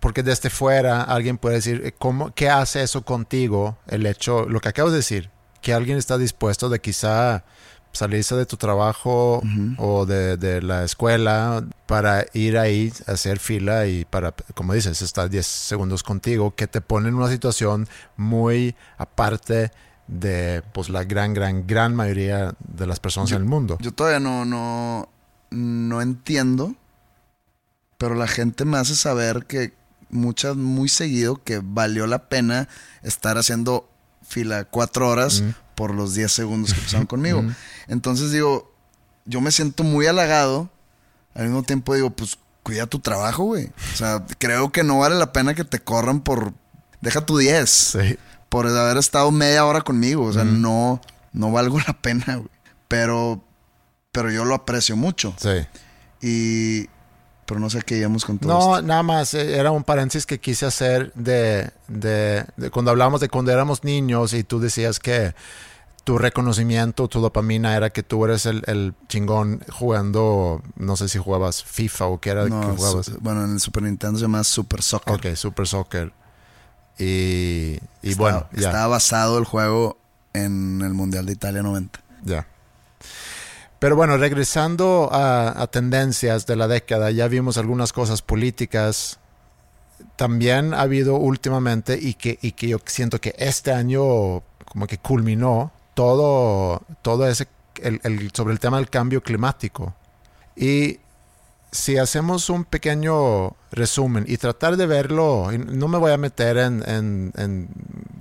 Porque desde fuera alguien puede decir, eh, ¿cómo, ¿qué hace eso contigo? El hecho, lo que acabas de decir, que alguien está dispuesto de quizá salirse de tu trabajo o de, de la escuela para ir ahí a hacer fila y para, como dices, estar 10 segundos contigo, que te pone en una situación muy aparte de pues la gran, gran, gran mayoría de las personas en el mundo. Yo todavía no, no, no entiendo, pero la gente me hace saber que muchas, muy seguido, que valió la pena estar haciendo fila cuatro horas por los 10 segundos que pasaron conmigo. Entonces digo, yo me siento muy halagado. Al mismo tiempo digo, pues cuida tu trabajo, güey. O sea, creo que no vale la pena que te corran por... Deja tu 10. Sí. Por haber estado media hora conmigo. O sea, no, no valgo la pena, güey. Pero, pero yo lo aprecio mucho. Sí. Y... Pero no sé qué íbamos con todo No, esto. nada más, eh, era un paréntesis que quise hacer de, de, de cuando hablamos de cuando éramos niños y tú decías que tu reconocimiento, tu dopamina era que tú eres el, el chingón jugando, no sé si jugabas FIFA o qué era No, que jugabas. su- bueno, en el Super Nintendo se llama Super Soccer. Ok, Super Soccer. Y, y bueno, ya. Estaba basado el juego en el Mundial de Italia 90. Ya. Pero bueno, regresando a, tendencias de la década, ya vimos algunas cosas políticas. También ha habido últimamente, y que, y que yo siento que este año como que culminó todo, todo ese, el, el- sobre el tema del cambio climático. Y si hacemos un pequeño resumen y tratar de verlo, no me voy a meter en, en- en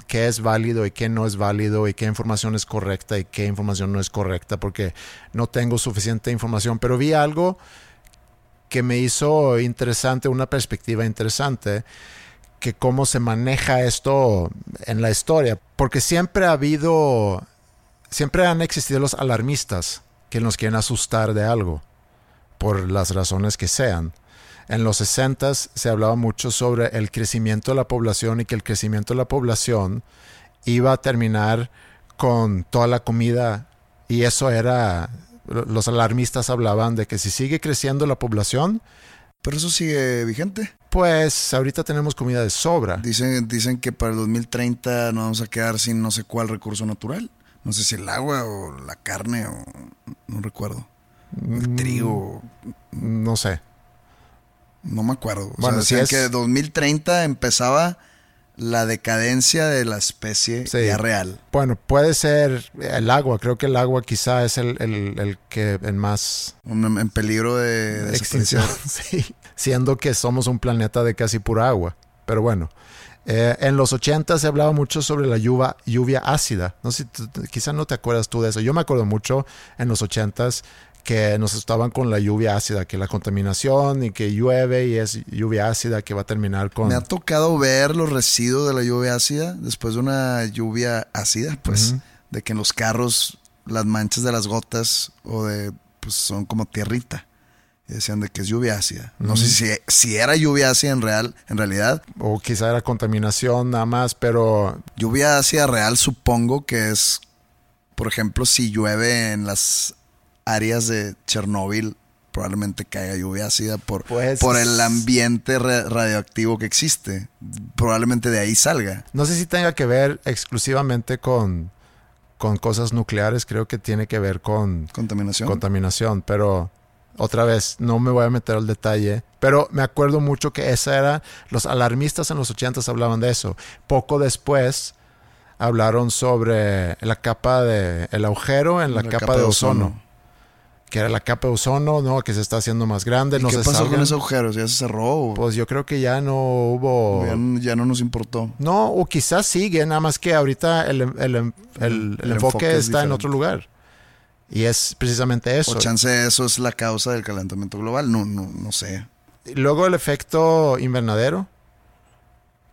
qué es válido y qué no es válido y qué información es correcta y qué información no es correcta porque no tengo suficiente información, pero vi algo que me hizo interesante, una perspectiva interesante, que cómo se maneja esto en la historia, porque siempre ha habido, siempre han existido los alarmistas que nos quieren asustar de algo por las razones que sean. En los 60 se hablaba mucho sobre el crecimiento de la población y que el crecimiento de la población iba a terminar con toda la comida y eso era, los alarmistas hablaban de que si sigue creciendo la población, Pero eso sigue vigente. pues ahorita tenemos comida de sobra. Dicen, dicen que para el 2030 nos vamos a quedar sin no sé cuál recurso natural. No sé si el agua o la carne o no recuerdo. Mm. El trigo, No sé. no me acuerdo. O Bueno, sea, si decían es- que 2030 empezaba la decadencia de la especie Sí. ya real. Bueno, puede ser el agua. Creo que el agua quizá es el, el- el que en más Un- en peligro de, de extinción. Sí. Siendo que somos un planeta de casi pura agua. Pero bueno. Eh, en los 80 se hablaba mucho sobre la lluvia, lluvia ácida. No sé, si tú- quizá no te acuerdas tú de eso. Yo me acuerdo mucho en los 80 que nos estaban con la lluvia ácida, que la contaminación y que llueve y es lluvia ácida que va a terminar con... Me ha tocado ver los residuos de la lluvia ácida después de una lluvia ácida, pues, de que en los carros las manchas de las gotas o de, pues son como tierrita. Y decían de que es lluvia ácida. No sé si, si era lluvia ácida en, real, en realidad. O quizá era contaminación nada más, pero Lluvia ácida real supongo que es, por ejemplo, si llueve en las áreas de Chernóbil, probablemente caiga lluvia ácida por, Pues- por el ambiente ra- radioactivo que existe. Probablemente de ahí salga. no sé si tenga que ver exclusivamente con, con cosas nucleares, creo que tiene que ver con Contaminación. contaminación, pero otra vez no me voy a meter al detalle, pero me acuerdo mucho que esa era, los alarmistas en los 80 hablaban de eso. Poco después hablaron sobre la capa de, el agujero en la, capa, de ozono, que era la capa de ozono, ¿no? Que se está haciendo más grande, ¿Y no ¿Qué se pasó con ese agujero? ¿Ya se cerró Pues yo creo que ya no hubo... ya, ya no nos importó? No, o quizás sigue, nada más que ahorita el, el- el- el- el enfoque, enfoque es está en otro lugar. Y es precisamente eso. O chance eso es la causa del calentamiento global. No, no, no sé. Luego el efecto invernadero,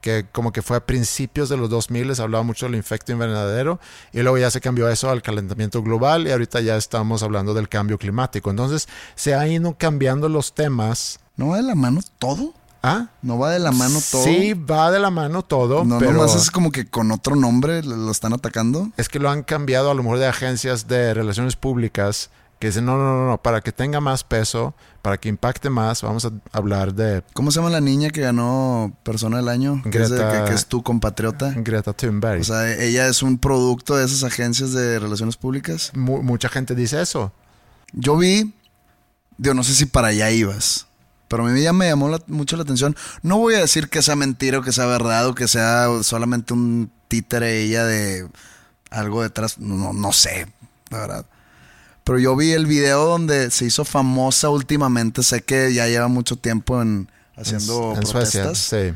que como que fue a principios de los 2000 les hablaba mucho del efecto invernadero y luego ya se cambió eso al calentamiento global y ahorita ya estamos hablando del cambio climático. Entonces se han ido cambiando los temas. ¿No va de la mano todo? ¿Ah? ¿No va de la mano todo? Sí, va de la mano todo, No, pero nomás es como que con otro nombre lo están atacando. es que lo han cambiado a lo mejor de agencias de relaciones públicas que dicen, no, no, no, no, para que tenga más peso, para que impacte más, vamos a hablar de ¿Cómo se llama la niña que ganó Persona del Año? Que es, de- Greta- que, que es tu compatriota. Greta Thunberg. O sea, ella es un producto de esas agencias de relaciones públicas. Mu- mucha gente dice eso. Yo vi, digo, no sé si para allá ibas, pero a mí ya me llamó la- mucho la atención. No voy a decir que sea mentira o que sea verdad o que sea solamente un títere ella de algo detrás, no, no sé, la verdad. Pero yo vi el video donde se hizo famosa últimamente, sé que ya lleva mucho tiempo en haciendo en, en Suecia, protestas, sí.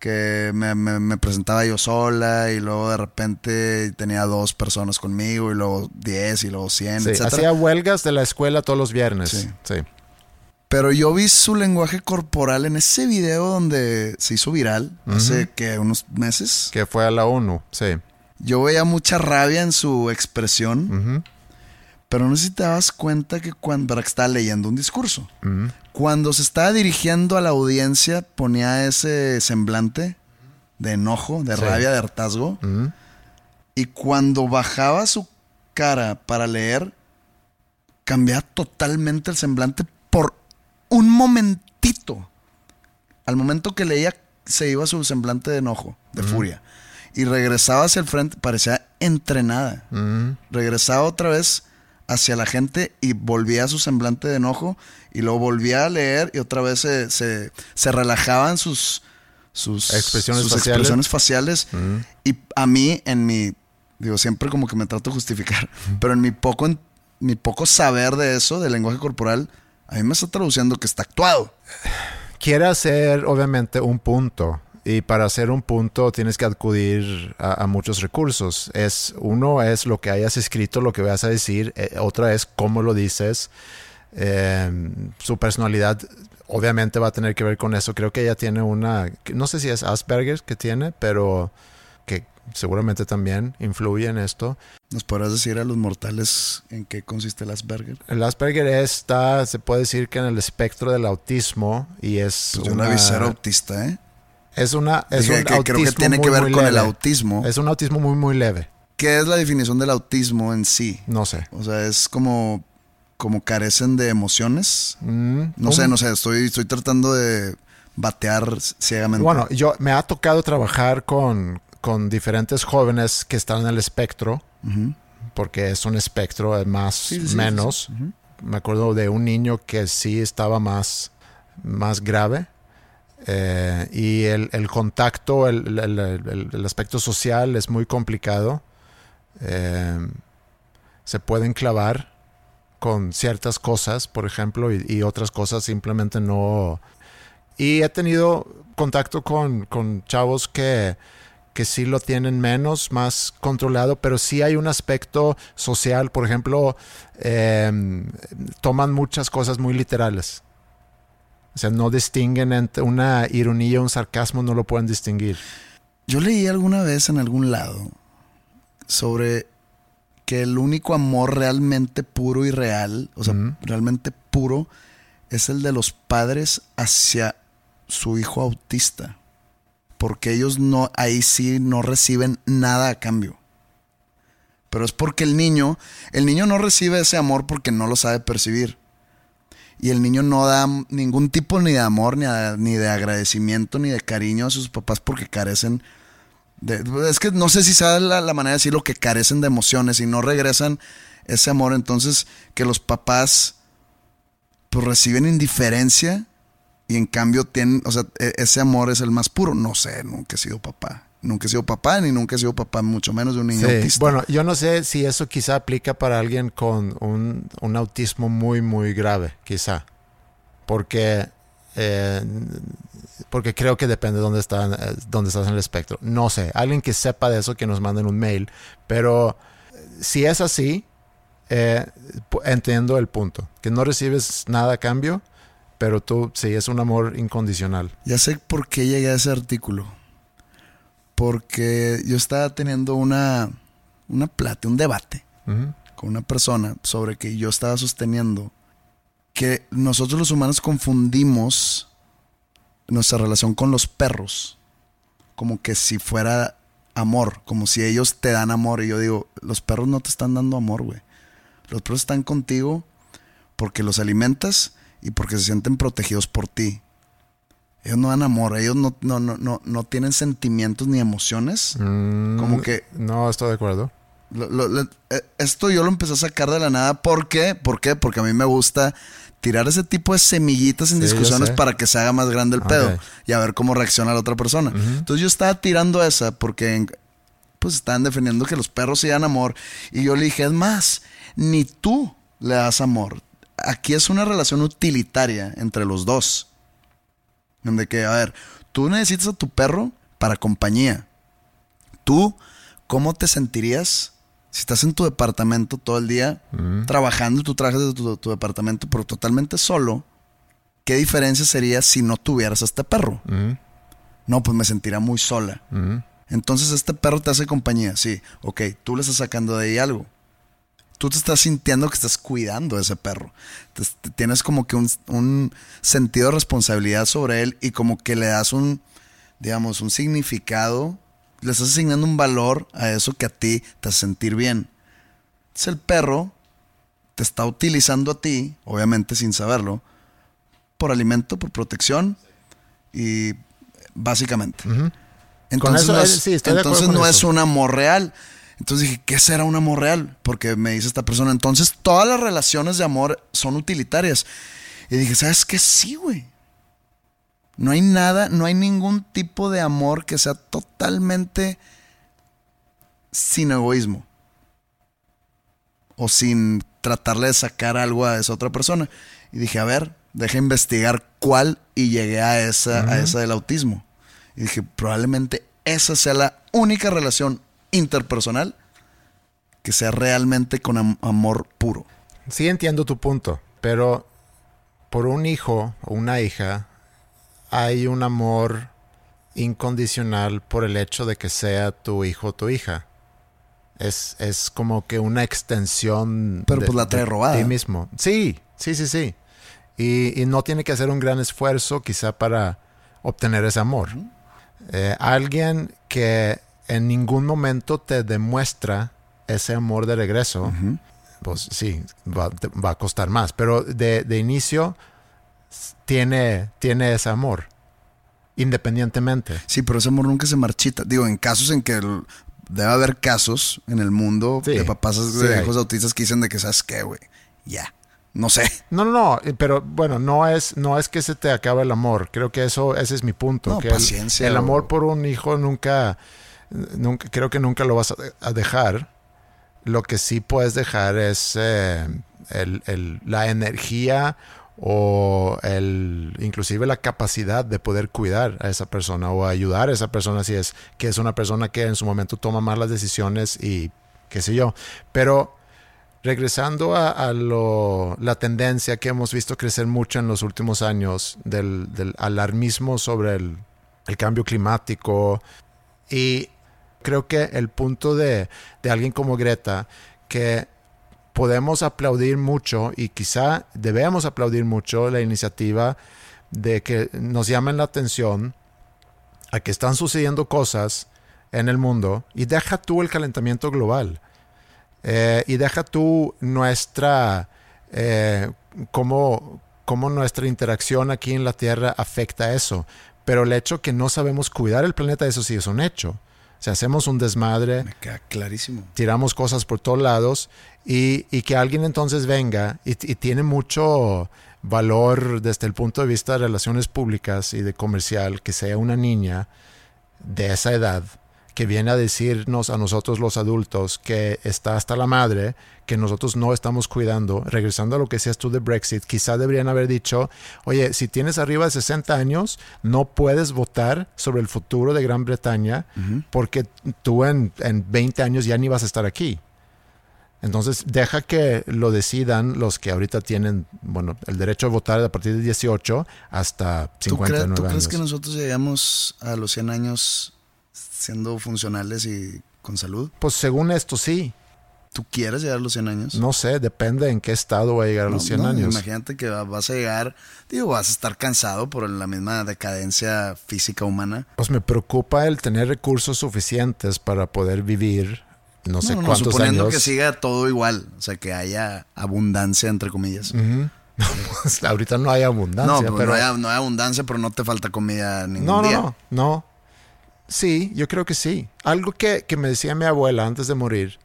que me, me- me presentaba yo sola y luego de repente tenía dos personas conmigo y luego diez y luego cien, Sí, hacía huelgas de la escuela todos los viernes. Sí. Sí. Pero yo vi su lenguaje corporal en ese video donde se hizo viral hace que unos meses. Que fue a la ONU, sí. Yo veía mucha rabia en su expresión, Ujú, pero no sé si te das cuenta que cuando que estaba leyendo un discurso. ujú. Cuando se estaba dirigiendo a la audiencia ponía ese semblante de enojo, de Sí. rabia, de hartazgo. Ujú. Y cuando bajaba su cara para leer, cambiaba totalmente el semblante por un momentito. Al momento que leía, se iba su semblante de enojo, de furia. Y regresaba hacia el frente, parecía entrenada. Regresaba otra vez hacia la gente y volvía a su semblante de enojo. Y luego volvía a leer y otra vez se, se, se relajaban sus, sus Expresiones sus faciales. expresiones faciales. Y a mí, en mi, digo, siempre como que me trato de justificar, pero en mi poco, en mi poco saber de eso, del lenguaje corporal, a mí me está traduciendo que está actuado. Quiere hacer, obviamente, un punto. Y para hacer un punto tienes que acudir a, a muchos recursos. Es, uno es lo que hayas escrito, lo que vas a decir. eh, otra es cómo lo dices. Eh, su personalidad obviamente va a tener que ver con eso. Creo que ella tiene una, no sé si es Asperger que tiene, pero que seguramente también influye en esto. ¿Nos podrás decir a los mortales en qué consiste el Asperger? El Asperger está, se puede decir que en el espectro del autismo y es Pues una, la vi ser autista, ¿eh? Es una es Dije un que creo que autismo tiene que muy, ver muy con el autismo. Es un autismo muy muy leve. ¿Qué es la definición del autismo en sí? No sé. O sea, es como, como carecen de emociones. Mm, No un- sé, no sé, estoy, estoy tratando de batear ciegamente. Bueno, yo me ha tocado trabajar con, con diferentes jóvenes que están en el espectro, porque es un espectro eh, más Sí, sí, sí, menos. sí. Me acuerdo de un niño que sí estaba más, más grave. Eh, y el, el contacto, el, el- aspecto social es muy complicado. Eh, se pueden clavar con ciertas cosas, por ejemplo, y, y otras cosas simplemente no. Y he tenido contacto con, con chavos que, que sí lo tienen menos, más controlado, pero sí hay un aspecto social, por ejemplo, eh, toman muchas cosas muy literales. O sea, no distinguen entre una ironía, un sarcasmo, no lo pueden distinguir. Yo leí alguna vez en algún lado sobre que el único amor realmente puro y real, o sea, realmente puro, es el de los padres hacia su hijo autista. Porque ellos no, ahí sí no reciben nada a cambio. Pero es porque el niño, el niño no recibe ese amor porque no lo sabe percibir. Y el niño no da ningún tipo ni de amor, ni, ni de agradecimiento, ni de cariño a sus papás porque carecen de... Es que no sé si sabe la, la manera de decirlo, que carecen de emociones y no regresan ese amor. Entonces, que los papás pues reciben indiferencia y en cambio tienen, o sea, e, ese amor es el más puro. No sé, nunca he sido papá. Nunca he sido papá, ni nunca he sido papá, mucho menos de un niño autista. Bueno, yo no sé si eso quizá aplica para alguien con un, un autismo muy, muy grave, quizá. Porque, eh, porque creo que depende de dónde, están, eh, dónde estás en el espectro. No sé, alguien que sepa de eso, que nos manden un mail. Pero si es así, eh, entiendo el punto. Que no recibes nada a cambio, pero tú sí, es un amor incondicional. Ya sé por qué llegué a ese artículo porque yo estaba teniendo una, una plata, un debate con una persona sobre que yo estaba sosteniendo que nosotros los humanos confundimos nuestra relación con los perros como que si fuera amor, como si ellos te dan amor. Y yo digo, los perros no te están dando amor, güey. Los perros están contigo porque los alimentas y porque se sienten protegidos por ti. Ellos no dan amor, ellos no, no, no, no, no tienen sentimientos ni emociones. Mm, como que. No, estoy de acuerdo. Eh, esto yo lo empecé a sacar de la nada. ¿Por qué? ¿Por qué? Porque a mí me gusta tirar ese tipo de semillitas en discusiones para que se haga más grande el pedo y a ver cómo reacciona la otra persona. Entonces yo estaba tirando esa porque pues estaban defendiendo que los perros se dan amor y yo le dije, es más, ni tú le das amor. Aquí es una relación utilitaria entre los dos. Donde que, a ver, tú necesitas a tu perro para compañía. Tú, ¿cómo te sentirías si estás en tu departamento todo el día mm. trabajando, tú trabajas de tu, departamento, pero totalmente solo? ¿Qué diferencia sería si no tuvieras a este perro? Mm. No, pues me sentiría muy sola. Mm. Entonces este perro te hace compañía, sí. Ok, tú le estás sacando de ahí algo tú te estás sintiendo que estás cuidando a ese perro. tienes como que un, sentido de responsabilidad sobre él y como que le das un, digamos, un significado, le estás asignando un valor a eso que a ti te hace sentir bien. Entonces el perro te está utilizando a ti, obviamente sin saberlo, por alimento, por protección y básicamente. Entonces, entonces no es un amor real. Entonces dije, ¿qué será un amor real? Porque me dice esta persona, entonces todas las relaciones de amor son utilitarias. Y dije, ¿sabes qué? Sí, güey. No hay nada, no hay ningún tipo de amor que sea totalmente sin egoísmo. O sin tratarle de sacar algo a esa otra persona. Y dije, a ver, deja investigar cuál y llegué a esa, a esa del autismo. Y dije, probablemente esa sea la única relación interpersonal que sea realmente con amor puro. Sí entiendo tu punto, pero por un hijo o una hija hay un amor incondicional por el hecho de que sea tu hijo o tu hija. Es, es como que una extensión pero pues la trae robada. ti mismo. Sí, sí, sí, sí. Y, no tiene que hacer un gran esfuerzo quizá para obtener ese amor. Eh, alguien que en ningún momento te demuestra ese amor de regreso, pues sí, va, a costar más. Pero de, inicio tiene, tiene ese amor, independientemente. Sí, pero ese amor nunca se marchita. Digo, en casos en que debe haber casos en el mundo de papás de hijos autistas que dicen de que, ¿sabes qué, güey? Ya. No sé. No, no, no, pero bueno, no es, no es que se te acabe el amor. Creo que eso, ese es mi punto. No, que paciencia. El, amor por un hijo nunca, creo que nunca lo vas a, dejar. Lo que sí puedes dejar es eh, la energía o el, inclusive la capacidad de poder cuidar a esa persona o ayudar a esa persona si es que es una persona que en su momento toma malas decisiones y qué sé yo. Pero regresando a, la tendencia que hemos visto crecer mucho en los últimos años del, alarmismo sobre el, el, cambio climático y creo que el punto de, alguien como Greta, que podemos aplaudir mucho y quizá debemos aplaudir mucho la iniciativa de que nos llamen la atención a que están sucediendo cosas en el mundo y deja tú el calentamiento global. Eh, y deja tú nuestra eh, cómo, nuestra interacción aquí en la Tierra afecta eso. Pero el hecho que no sabemos cuidar el planeta eso sí es un hecho o sea, hacemos un desmadre. Me queda clarísimo. Tiramos cosas por todos lados y, y que alguien entonces venga y, y, tiene mucho valor desde el punto de vista de relaciones públicas y de comercial que sea una niña de esa edad que viene a decirnos a nosotros los adultos que está hasta la madre, que nosotros no estamos cuidando. Regresando a lo que decías tú de Brexit, quizá deberían haber dicho, oye, si tienes arriba de 60 años, no puedes votar sobre el futuro de Gran Bretaña uh -huh. porque tú en, en 20 años ya ni vas a estar aquí. Entonces, deja que lo decidan los que ahorita tienen, bueno, el derecho a votar a partir de 18 hasta 59 ¿Tú, crees, ¿tú años. crees que nosotros llegamos a los 100 años siendo funcionales y con salud? Pues según esto sí. ¿Tú quieres llegar a los 100 años? No sé, depende en qué estado va a llegar a No, los 100 no, años. Imagínate que vas a llegar, digo, vas a estar cansado por la misma decadencia física humana. Pues me preocupa el tener recursos suficientes para poder vivir no sé no, no, cuántos suponiendo años. que siga todo igual, o sea, que haya abundancia, entre comillas. Ujú. Pues, ahorita no hay abundancia, no, pero pero no, hay, no hay abundancia, pero no te falta comida ningún no, no, día. no, no. Sí, yo creo que sí. Algo que, que me decía mi abuela antes de morir,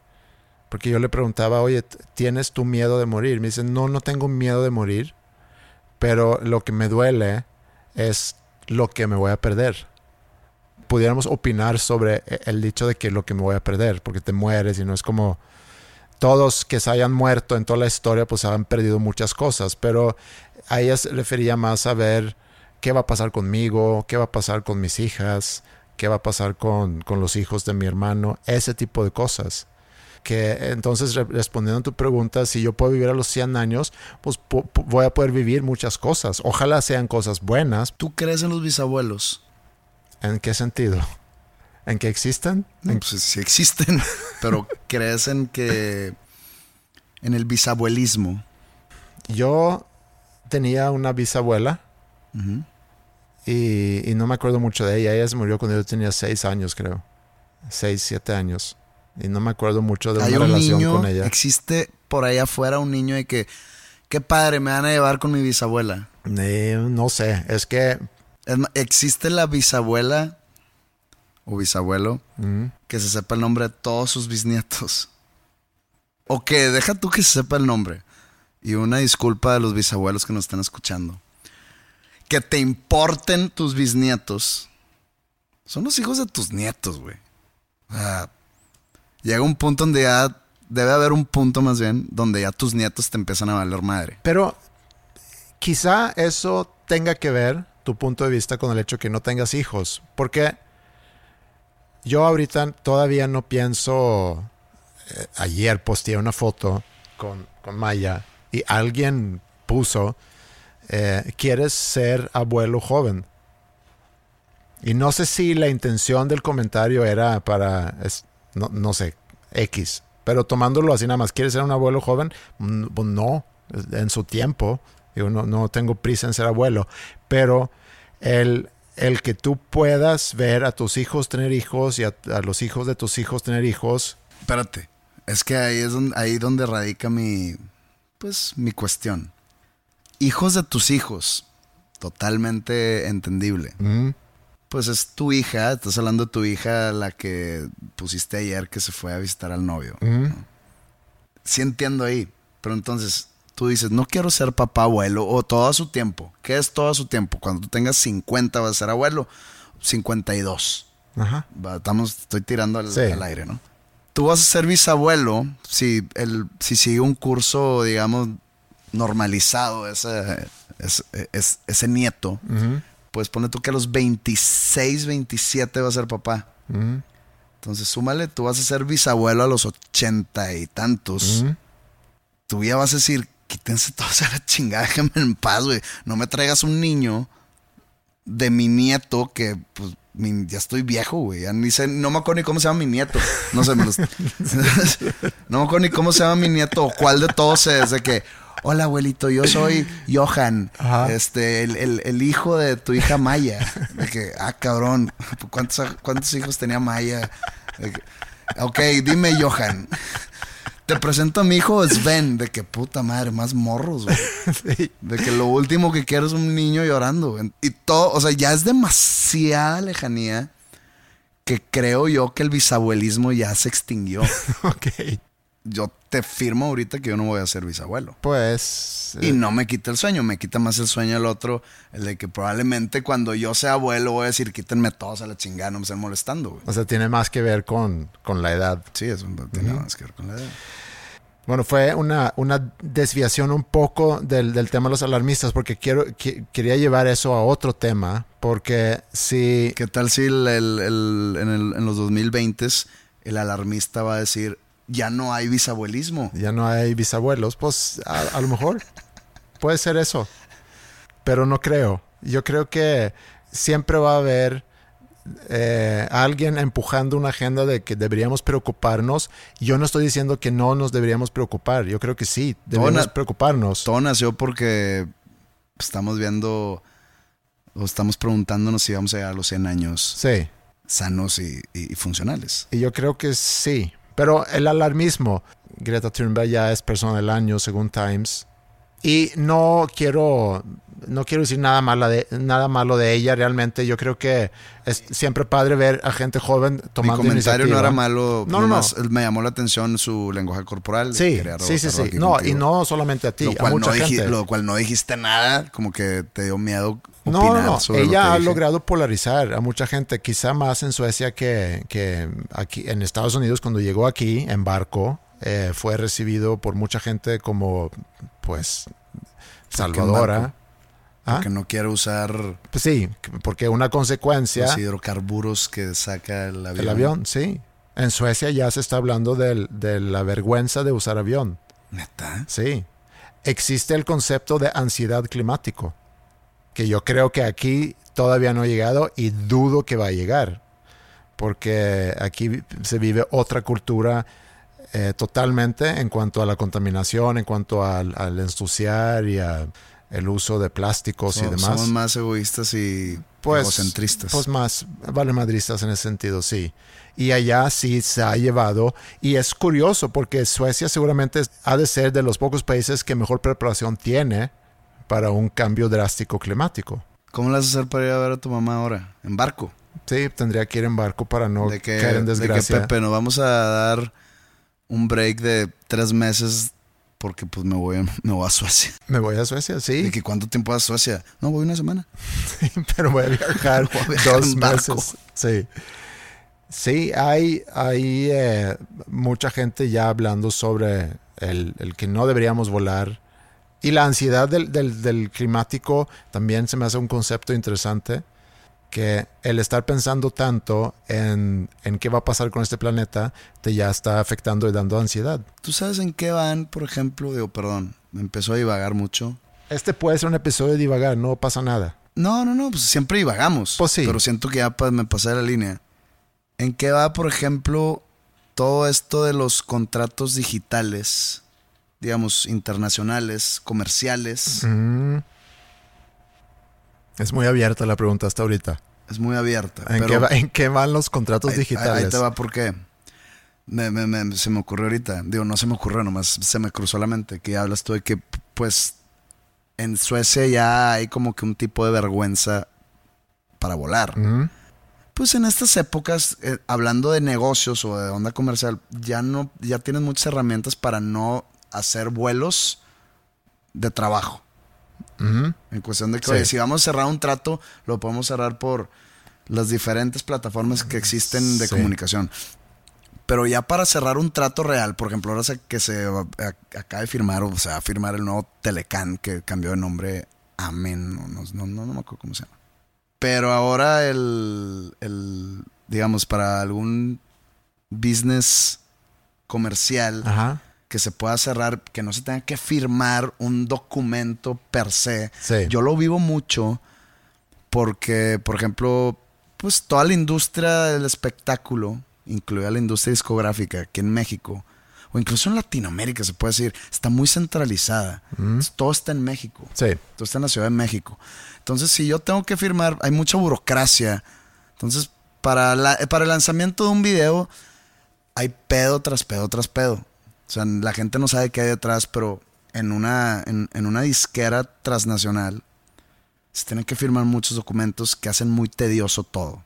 porque yo le preguntaba, oye, ¿tienes tu miedo de morir? Me dice, no, no tengo miedo de morir, pero lo que me duele es lo que me voy a perder. Pudiéramos opinar sobre e, el dicho de que lo que me voy a perder, porque te mueres y no es como todos que se hayan muerto en toda la historia, pues han perdido muchas cosas, pero a ella se refería más a ver qué va a pasar conmigo, qué va a pasar con mis hijas, qué va a pasar con, con los hijos de mi hermano, ese tipo de cosas. Que entonces, re- respondiendo a tu pregunta, si yo puedo vivir a los 100 años, pues voy a poder vivir muchas cosas. Ojalá sean cosas buenas. ¿Tú crees en los bisabuelos? ¿En qué sentido? ¿En que existan? No, ¿En- pues sí existen, pero crees en que en el bisabuelismo. Yo tenía una bisabuela. Y, y no me acuerdo mucho de ella. Ella se murió cuando yo tenía 6 años, creo. 6, 7 años. Y no me acuerdo mucho de Hay una un relación niño, con ella. existe por allá afuera un niño de que, qué padre, me van a llevar con mi bisabuela. Eh, no sé, es que existe la bisabuela o bisabuelo mm, que se sepa el nombre de todos sus bisnietos. O que deja tú que se sepa el nombre. Y una disculpa a los bisabuelos que nos están escuchando. Que te importen tus bisnietos. Son los hijos de tus nietos, güey. Llega un punto donde ya. Debe haber un punto más bien donde ya tus nietos te empiezan a valer madre. Pero quizá eso tenga que ver, tu punto de vista, con el hecho que no tengas hijos. Porque yo ahorita todavía no pienso... eh, ayer posteé una foto con, con Maya y alguien puso, eh, ¿quieres ser abuelo joven? Y no sé si la intención del comentario era para, no, no sé, X. Pero tomándolo así nada más, ¿quieres ser un abuelo joven? Mm, pues no, en su tiempo. Digo, no, no tengo prisa en ser abuelo. Pero el, el que tú puedas ver a tus hijos tener hijos y a, a los hijos de tus hijos tener hijos, Espérate. Es que ahí es donde, ahí donde radica mi. Pues mi cuestión. Hijos de tus hijos. Totalmente entendible. mm, Pues es tu hija, estás hablando de tu hija, la que pusiste ayer que se fue a visitar al novio. mm, Sí entiendo ahí, pero entonces tú dices, no quiero ser papá abuelo o todo a su tiempo. ¿Qué es todo a su tiempo? Cuando tú tengas 50 vas a ser abuelo, 52. ajá. Estamos, estoy tirando al, Sí. al aire, ¿no? Tú vas a ser bisabuelo si, el, si sigue un curso, digamos, normalizado ese, ese, ese- ese nieto. ujú, Pues pone tú que a los 26, 27 va a ser papá. Entonces súmale, tú vas a ser bisabuelo a los ochenta y tantos. ujú. Tú ya vas a decir, quítense todos a la chingada, déjenme en paz, güey. No me traigas un niño de mi nieto que pues mi- ya estoy viejo, güey. Ya ni sé, no me acuerdo ni cómo se llama mi nieto. No sé, me los- no me acuerdo ni cómo se llama mi nieto o cuál de todos es. De que, hola abuelito, yo soy Johan, Ajá. este, el, el- el hijo de tu hija Maya. De que, ah, cabrón, ¿cuántos, cuántos hijos tenía Maya? Que, ok, dime Johan. Te presento a mi hijo Sven, de que puta madre, más morros, güey. Sí. De que lo último que quiero es un niño llorando. güey. Y todo, o sea, ya es demasiada lejanía que creo yo que el bisabuelismo ya se extinguió. Ok. Yo te firmo ahorita que yo no voy a ser bisabuelo. Pues. Y eh, no me quita el sueño, me quita más el sueño el otro, el de que probablemente cuando yo sea abuelo voy a decir quítenme todos a la chingada, no me estén molestando, güey. O sea, tiene más que ver con, con la edad. Sí, eso tiene más que ver con la edad. Bueno, fue una, una desviación un poco del, del tema de los alarmistas, porque quiero, qui- quería llevar eso a otro tema, porque si... ¿Qué tal si el- el- el- en, en los 2020 el alarmista va a decir, ya no hay bisabuelismo? ya no hay bisabuelos, pues a, a lo mejor puede ser eso, pero no creo. Yo creo que siempre va a haber eh, alguien empujando una agenda de que deberíamos preocuparnos. Yo no estoy diciendo que no nos deberíamos preocupar, yo creo que sí, deberíamos na- preocuparnos. Todo nació porque estamos viendo o estamos preguntándonos si vamos a llegar a los 100 años Sí. sanos y, y- y funcionales. Y yo creo que sí. Pero el alarmismo, Greta Thunberg ya es persona del año según Times. Y no quiero, no quiero decir nada, mala de, nada malo de ella realmente. Yo creo que es siempre padre ver a gente joven Mi tomando comentario no iniciativa. era malo, No, no, no. nomás me llamó la atención su lenguaje corporal. Sí, sí, sí, sí. No, contigo. y no solamente a ti, lo a cual, mucha no gente. lo cual no dijiste nada, como que te dio miedo No, no, no. Ella ha dije. logrado polarizar a mucha gente, quizá más en Suecia que, que aquí en Estados Unidos cuando llegó aquí en barco. eh, fue recibido por mucha gente como, pues, salvadora. ¿Ah? Que no quiere usar Pues sí, porque una consecuencia, los hidrocarburos que saca el avión. el avión, sí. En Suecia ya se está hablando del- de la vergüenza de usar avión. Neta. Sí. Existe el concepto de ansiedad climático, que yo creo que aquí todavía no ha llegado y dudo que va a llegar, porque aquí se vive otra cultura eh, totalmente en cuanto a la contaminación, en cuanto al, al ensuciar y a el uso de plásticos y demás. Somos más egoístas y pues, egocentristas. Pues más vale madristas en ese sentido, sí. Y allá sí se ha llevado. Y es curioso porque Suecia seguramente ha de ser de los pocos países que mejor preparación tiene para un cambio drástico climático. ¿Cómo le vas a hacer para ir a ver a tu mamá ahora? En barco. Sí, tendría que ir en barco para no de que, caer en de que, desgracia. Pepe, nos vamos a dar un break de tres meses porque pues me voy, a- me voy a Suecia. Me voy a Suecia, sí. ¿De que cuánto tiempo vas a Suecia? No, voy una semana. pero voy a viajar, Voy a viajar dos meses. Sí. Sí, hay, hay eh, mucha gente ya hablando sobre el, el que no deberíamos volar. Y la ansiedad del, del- del climático también se me hace un concepto interesante. Que el estar pensando tanto en, en qué va a pasar con este planeta te ya está afectando y dando ansiedad. ¿Tú sabes en qué van, por ejemplo? Digo, perdón, me empezó a divagar mucho. Este puede ser un episodio de divagar, no pasa nada. No, no, no, pues siempre divagamos. Pues sí. Pero siento que ya me pasé de la línea. ¿En qué va, por ejemplo, todo esto de los contratos digitales, digamos, internacionales, comerciales? Mm. Es muy abierta la pregunta hasta ahorita. Es muy abierta. ¿En, pero qué, en qué van los contratos ahí- digitales? Ahí te va porque me, me- me- se me ocurrió ahorita. Digo, no se me ocurrió, nomás se me cruzó la mente. Que hablas tú de que, pues, en Suecia ya hay como que un tipo de vergüenza para volar. Pues en estas épocas, eh, hablando de negocios o de onda comercial, ya no, ya tienes muchas herramientas para no hacer vuelos de trabajo. En cuestión de que, Sí. oye, si vamos a cerrar un trato, lo podemos cerrar por las diferentes plataformas que existen de Sí. comunicación. Pero ya para cerrar un trato real, por ejemplo, ahora se- que se acaba de firmar, o se va a firmar el nuevo Telecan, que cambió de nombre Amen, no, no, no, no me acuerdo cómo se llama. Pero ahora el, el, digamos, para algún business comercial Ajá. Que se pueda cerrar, que no se tenga que firmar un documento per se. Sí. Yo lo vivo mucho Porque, por ejemplo, pues toda la industria del espectáculo, incluida la industria discográfica aquí en México, o incluso en Latinoamérica se puede decir, está muy centralizada. Todo está en México. Sí. Todo está en la Ciudad de México. Entonces, si yo tengo que firmar, hay mucha burocracia. Entonces, para, la- para el lanzamiento de un video, hay pedo tras pedo tras pedo. O sea, la gente no sabe qué hay detrás, pero en una, en, en una disquera transnacional se tienen que firmar muchos documentos que hacen muy tedioso todo.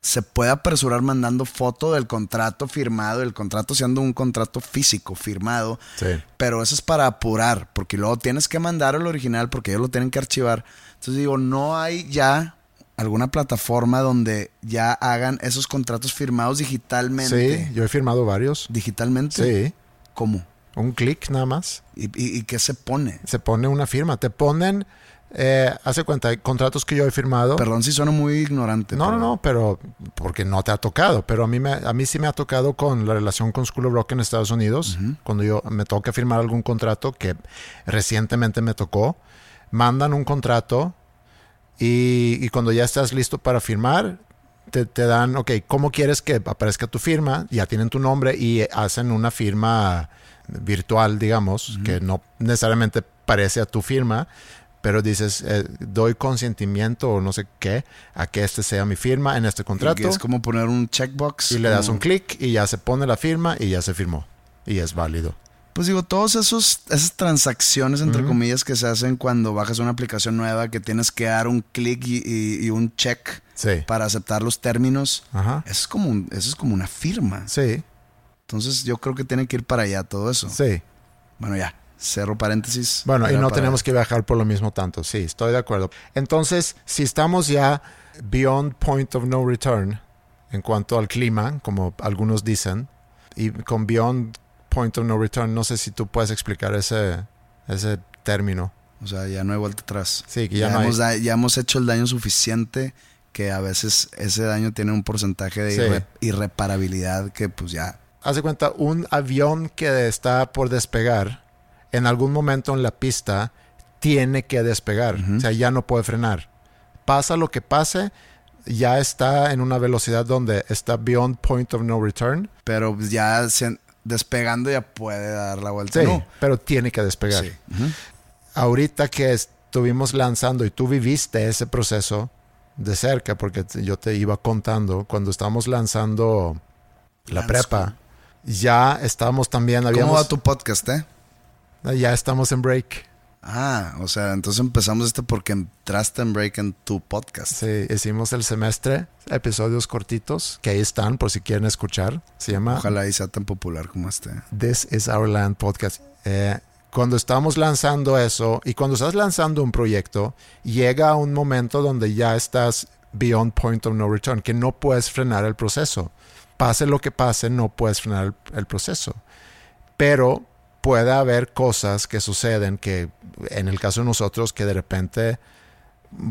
Se puede apresurar mandando foto del contrato firmado, el contrato siendo un contrato físico firmado, Sí. pero eso es para apurar, porque luego tienes que mandar el original porque ellos lo tienen que archivar. Entonces digo, no hay ya alguna plataforma donde ya hagan esos contratos firmados digitalmente. Sí, yo he firmado varios. Digitalmente. Sí. ¿Cómo? Un clic nada más. ¿Y, y, y qué se pone? Se pone una firma. Te ponen, eh, hace cuenta, hay contratos que yo he firmado. Perdón si sueno muy ignorante. No, no, pero- no, pero porque no te ha tocado. Pero a mí, me, a mí sí me ha tocado con la relación con School of Rock en Estados Unidos. Cuando yo me toca firmar algún contrato que recientemente me tocó, mandan un contrato y, y cuando ya estás listo para firmar, te, te dan, ok, ¿cómo quieres que aparezca tu firma? Ya tienen tu nombre y hacen una firma virtual, digamos, que no necesariamente parece a tu firma, pero dices, eh, doy consentimiento o no sé qué a que este sea mi firma en este contrato. que es como poner un checkbox. Y le das como- un clic y ya se pone la firma y ya se firmó. Y es válido. Pues digo, esos esas transacciones entre comillas que se hacen cuando bajas una aplicación nueva que tienes que dar un clic y, y- y un check Sí. para aceptar los términos. Ajá. Eso es como un- eso es como una firma. Sí, Entonces yo creo que tiene que ir para allá todo eso. sí. Bueno, ya. Cerro paréntesis. Bueno, y no tenemos que viajar por lo mismo tanto. Sí, estoy de acuerdo. Entonces, si estamos ya beyond point of no return en cuanto al clima, como algunos dicen, y con beyond point of no return, no sé si tú puedes explicar ese, ese término. O sea, ya no hay vuelta atrás. Sí, que ya no hay- hemos, da- ya hemos hecho el daño suficiente que a veces ese daño tiene un porcentaje de Sí. irre- irreparabilidad que pues ya... Haz de cuenta, un avión que está por despegar, en algún momento en la pista, tiene que despegar. O sea, ya no puede frenar. Pasa lo que pase, ya está en una velocidad donde está beyond point of no return. Pero pues, ya se- despegando ya puede dar la vuelta. Sí, No. pero tiene que despegar. Sí. Ahorita que estuvimos lanzando y tú viviste ese proceso de cerca, porque yo te iba contando cuando estábamos lanzando la prepa, ya estábamos también, habíamos, ¿Cómo va tu podcast, eh? ya estamos en break. Ah, o sea, entonces empezamos este porque entraste en break en tu podcast. Sí, hicimos el semestre, episodios cortitos, que ahí están por si quieren escuchar. Se llama Ojalá y sea tan popular como este. This is Our Land Podcast. Eh, cuando estamos lanzando eso y cuando estás lanzando un proyecto, llega un momento donde ya estás beyond point of no return, que no puedes frenar el proceso. Pase lo que pase, no puedes frenar el, el proceso. Pero puede haber cosas que suceden que, en el caso de nosotros, que de repente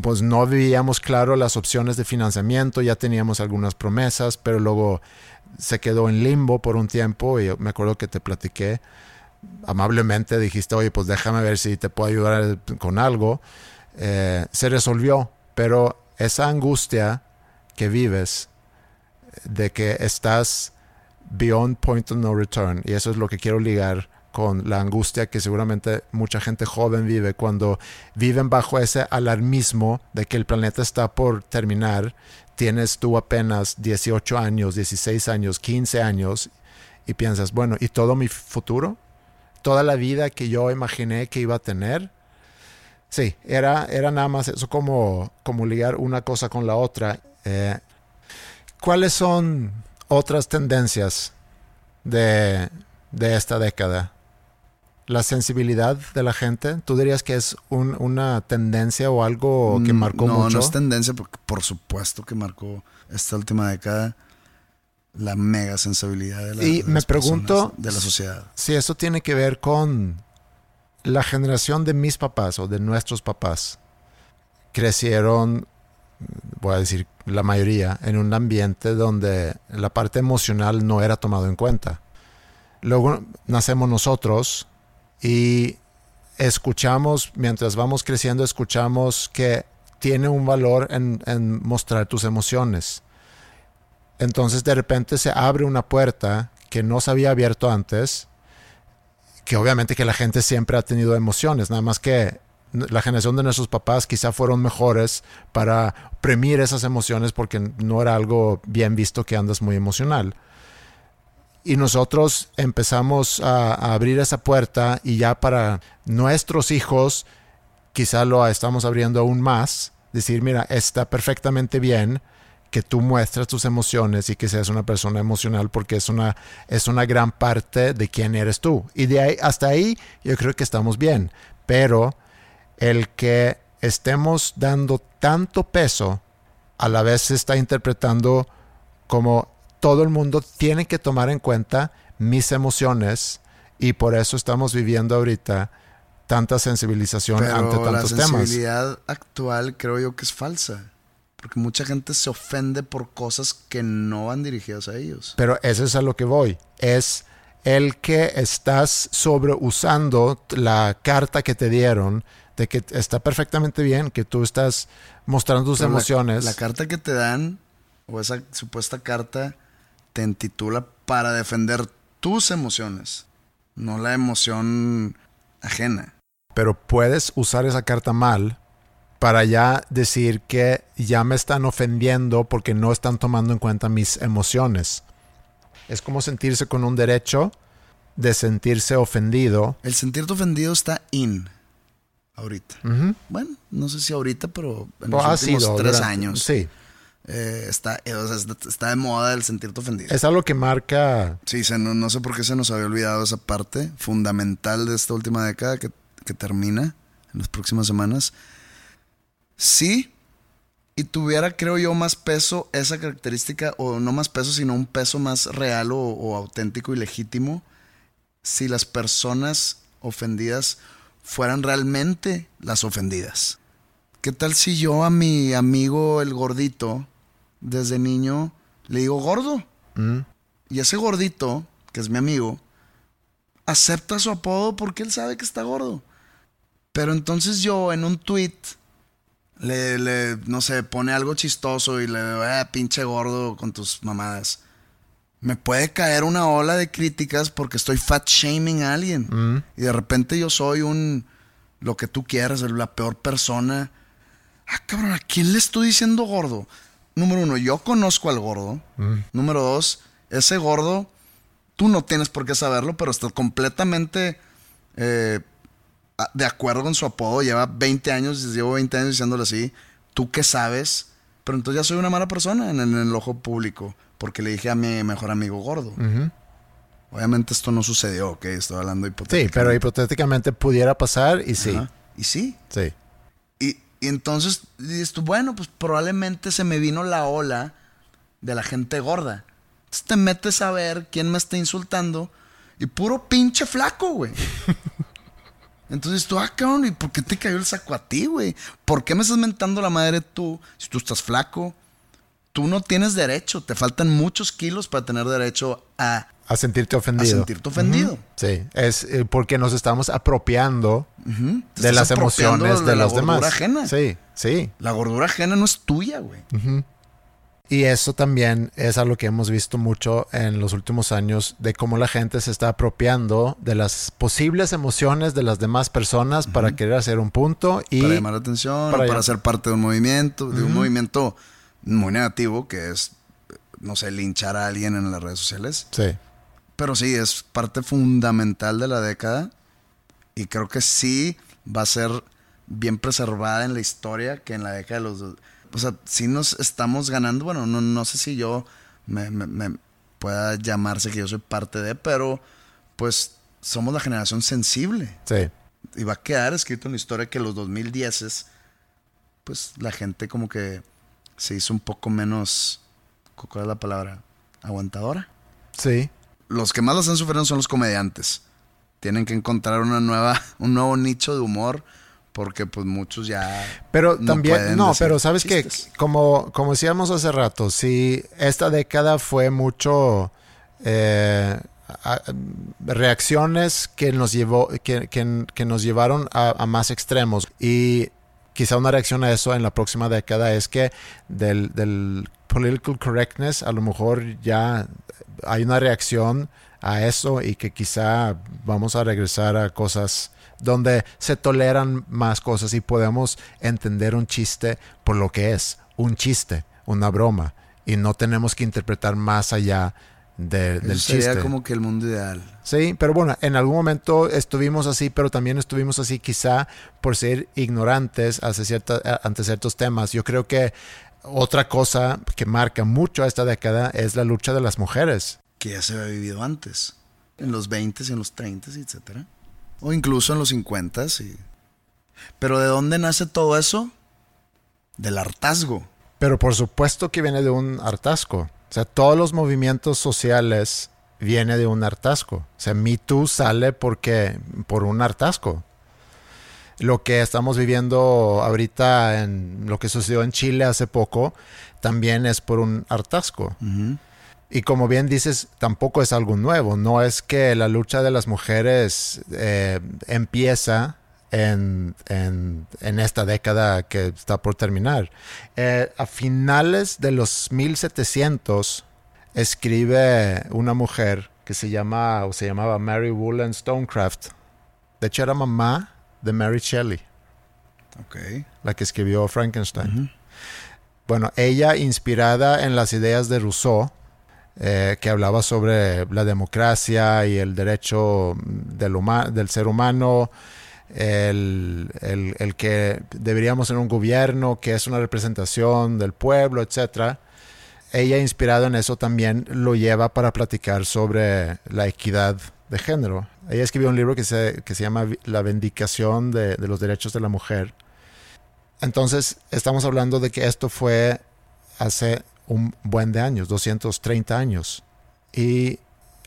pues no veíamos claro las opciones de financiamiento, ya teníamos algunas promesas, pero luego se quedó en limbo por un tiempo y me acuerdo que te platiqué amablemente, dijiste, oye, pues déjame ver si te puedo ayudar con algo. Eh, se resolvió, pero esa angustia que vives de que estás beyond point of no return, y eso es lo que quiero ligar con la angustia que seguramente mucha gente joven vive cuando viven bajo ese alarmismo de que el planeta está por terminar. Tienes tú apenas 18 años, 16 años, 15 años y piensas, bueno, ¿y todo mi futuro? ¿Toda la vida que yo imaginé que iba a tener? Sí, era, era nada más eso como, como ligar una cosa con la otra. Eh, ¿Cuáles son otras tendencias de, de esta década? La sensibilidad de la gente, ¿tú dirías que es un- una tendencia o algo que Mm, marcó no, mucho? No es tendencia, porque por supuesto que marcó esta última década la mega sensibilidad de la, Y de me las pregunto- de la sociedad. si eso tiene que ver con la generación de mis papás o de nuestros papás. Crecieron, voy a decir la mayoría, en un ambiente donde la parte emocional no era tomado en cuenta. Luego nacemos nosotros y escuchamos, mientras vamos creciendo, escuchamos que tiene un valor en, en mostrar tus emociones. Entonces de repente se abre una puerta que no se había abierto antes, que obviamente que la gente siempre ha tenido emociones, nada más que la generación de nuestros papás quizá fueron mejores para premir esas emociones porque no era algo bien visto que andas muy emocional. Y nosotros empezamos a, abrir esa puerta y ya para nuestros hijos quizá lo estamos abriendo aún más, decir, mira, está perfectamente bien que tú muestres tus emociones y que seas una persona emocional porque es una, es una gran parte de quién eres tú. Y de ahí hasta ahí yo creo que estamos bien. Pero el que estemos dando tanto peso a la vez se está interpretando como todo el mundo tiene que tomar en cuenta mis emociones y por eso estamos viviendo ahorita tanta sensibilización Pero ante tantos la temas. sensibilidad actual creo yo que es falsa. Porque mucha gente se ofende por cosas que no van dirigidas a ellos. Pero eso es a lo que voy. Es el que estás sobreusando la carta que te dieron de que está perfectamente bien, que tú estás mostrando tus Pero la- emociones. La, carta que te dan, o esa supuesta carta, te intitula para defender tus emociones, no la emoción ajena. pero puedes usar esa carta mal para ya decir que ya me están ofendiendo porque no están tomando en cuenta mis emociones. Es como sentirse con un derecho de sentirse ofendido. El sentirte ofendido está in ahorita. Bueno, no sé si ahorita, pero en O los últimos sido tres durante- años Sí, eh, está, eh, o sea, está, está de moda el sentirte ofendido. es algo que marca Sí, se- no, no sé por qué se nos había olvidado esa parte fundamental de esta última década que, que termina en las próximas semanas. Sí, y tuviera, creo yo, más peso esa característica, o no más peso, sino un peso más real o, o auténtico y legítimo, si las personas ofendidas fueran realmente las ofendidas. ¿Qué tal si yo a mi amigo el gordito, desde niño, le digo gordo? mm, Y ese gordito, que es mi amigo, acepta su apodo porque él sabe que está gordo. Pero entonces yo en un tweet le, le, no sé, pone algo chistoso y le digo, eh, pinche gordo con tus mamadas. Me puede caer una ola de críticas porque estoy fat shaming a alguien. mm. Y de repente yo soy un, lo que tú quieras, la peor persona. Ah, cabrón, ¿a quién le estoy diciendo gordo? Número uno, yo conozco al gordo. Número dos, ese gordo, tú no tienes por qué saberlo, pero está completamente eh, de acuerdo con su apodo. Lleva 20 años, llevo 20 años diciéndole así. ¿Tú qué sabes? Pero entonces ya soy una mala persona en, en el ojo público porque le dije a mi mejor amigo gordo. Obviamente esto no sucedió, ok, estoy hablando Sí, hipotéticamente. pero hipotéticamente pudiera pasar y sí, Ajá. Y sí. sí. Y, entonces dices tú, bueno, pues probablemente se me vino la ola de la gente gorda. Entonces te metes a ver quién me está insultando y puro pinche flaco, güey. Entonces tú, ah, cabrón, ¿y por qué te cayó el saco a ti, güey? ¿Por qué me estás mentando la madre tú si tú estás flaco? Tú no tienes derecho, te faltan muchos kilos para tener derecho a, A sentirte a ofendido. sentirte ofendido. Sí, es eh, porque nos estamos apropiando de las apropiando emociones de, de la los demás. gordura ajena. Sí, sí. La gordura ajena no es tuya, güey. Y eso también es algo que hemos visto mucho en los últimos años de cómo la gente se está apropiando de las posibles emociones de las demás personas para querer hacer un punto y para llamar la atención para para ser parte de un movimiento, de un movimiento muy negativo que es, no sé, linchar a alguien en las redes sociales. sí, Pero sí, es parte fundamental de la década y creo que sí va a ser bien preservada en la historia que en la década de los... O sea, sí nos estamos ganando, bueno, no, no sé si yo me, me- me pueda llamarse que yo soy parte de, pero pues somos la generación sensible. Sí, y va a quedar escrito en la historia que los 2010 pues la gente como que se hizo un poco menos, ¿cuál es la palabra? Aguantadora. sí. Los que más los han sufrido son los comediantes. Tienen que encontrar una nueva, un nuevo nicho de humor porque pues muchos ya... Pero no también, no, pero sabes que, como, como decíamos hace rato, si esta década fue mucho eh, a- reacciones que nos llevó, que, que- que nos llevaron a, a más extremos. Y quizá una reacción a eso en la próxima década es que del, political correctness a lo mejor ya hay una reacción a eso y que quizá vamos a regresar a cosas donde se toleran más cosas y podemos entender un chiste por lo que es, un chiste, una broma, y no tenemos que interpretar más allá de, del sería chiste. como que el mundo ideal. Sí, pero bueno, en algún momento estuvimos así, pero también estuvimos así quizá por ser ignorantes hacia cierta, ante ciertos temas. Yo creo que otra cosa que marca mucho a esta década es la lucha de las mujeres. Que ya se había vivido antes. En los 20 y en los 30 etcétera. O incluso en los 50 y... Pero ¿de dónde nace todo eso? Del hartazgo. Pero por supuesto que viene de un hartazgo. O sea, todos los movimientos sociales viene de un hartazgo. O sea, Me Too sale porque, por un hartazgo. Lo que estamos viviendo ahorita en lo que sucedió en Chile hace poco, también es por un hartazgo. Y como bien dices, tampoco es algo nuevo. No es que la lucha de las mujeres eh, empieza en, en, en, esta década que está por terminar. Eh, a finales de los 1700 escribe una mujer que se llama o se llamaba Mary Wollstonecraft. De hecho era mamá de Mary Shelley. Okay. La que escribió Frankenstein. Uh -huh. Bueno, ella inspirada en las ideas de Rousseau, eh, que hablaba sobre la democracia y el derecho del, del ser humano, el, el, el, que deberíamos tener un gobierno que es una representación del pueblo, etc. Ella, inspirada en eso, también lo lleva para platicar sobre la equidad de género. Ella escribió un libro que se, que se llama La Vindicación de, de los Derechos de la Mujer. Entonces, estamos hablando de que esto fue hace un buen de años, 230 años. Y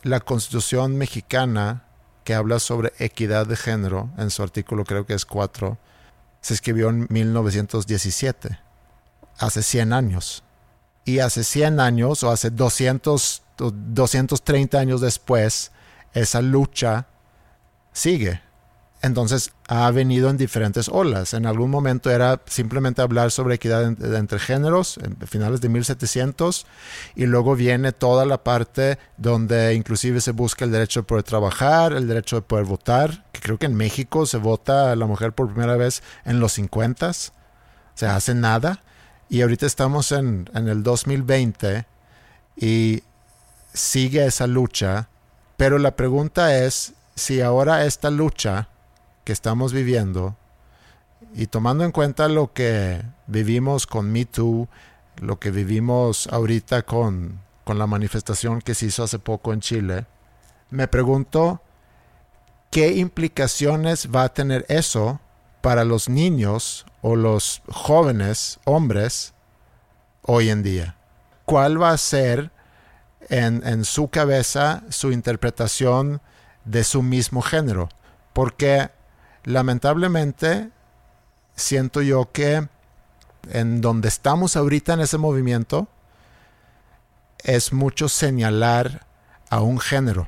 la Constitución mexicana, que habla sobre equidad de género, en su artículo creo que es 4, se escribió en 1917, hace 100 años. Y hace 100 años, o hace 200, 230 años después, esa lucha sigue. Entonces ha venido en diferentes olas. En algún momento era simplemente hablar sobre equidad entre géneros, en finales de 1700, y luego viene toda la parte donde inclusive se busca el derecho de poder trabajar, el derecho de poder votar, que creo que en México se vota a la mujer por primera vez en los 50, se hace nada, y ahorita estamos en, en el 2020 y sigue esa lucha, pero la pregunta es si ahora esta lucha estamos viviendo y tomando en cuenta lo que vivimos con Me Too, lo que vivimos ahorita con, con la manifestación que se hizo hace poco en Chile, me pregunto qué implicaciones va a tener eso para los niños o los jóvenes hombres hoy en día. ¿Cuál va a ser en, en su cabeza su interpretación de su mismo género? Porque lamentablemente siento yo que en donde estamos ahorita en ese movimiento es mucho señalar a un género.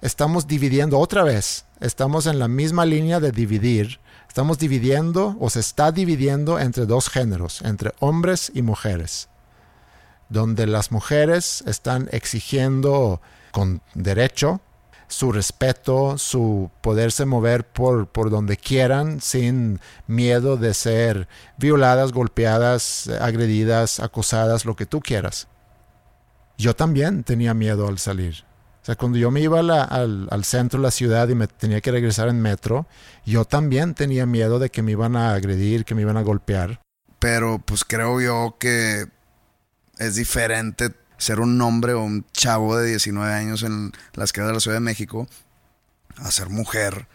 Estamos dividiendo otra vez, estamos en la misma línea de dividir, estamos dividiendo o se está dividiendo entre dos géneros, entre hombres y mujeres, donde las mujeres están exigiendo con derecho su respeto, su poderse mover por, por donde quieran sin miedo de ser violadas, golpeadas, agredidas, acosadas, lo que tú quieras. Yo también tenía miedo al salir. O sea, cuando yo me iba al, al, centro de la ciudad y me tenía que regresar en metro, yo también tenía miedo de que me iban a agredir, que me iban a golpear. Pero pues creo yo que es diferente ser un hombre o un chavo de 19 años en las calles de la Ciudad de México a ser mujer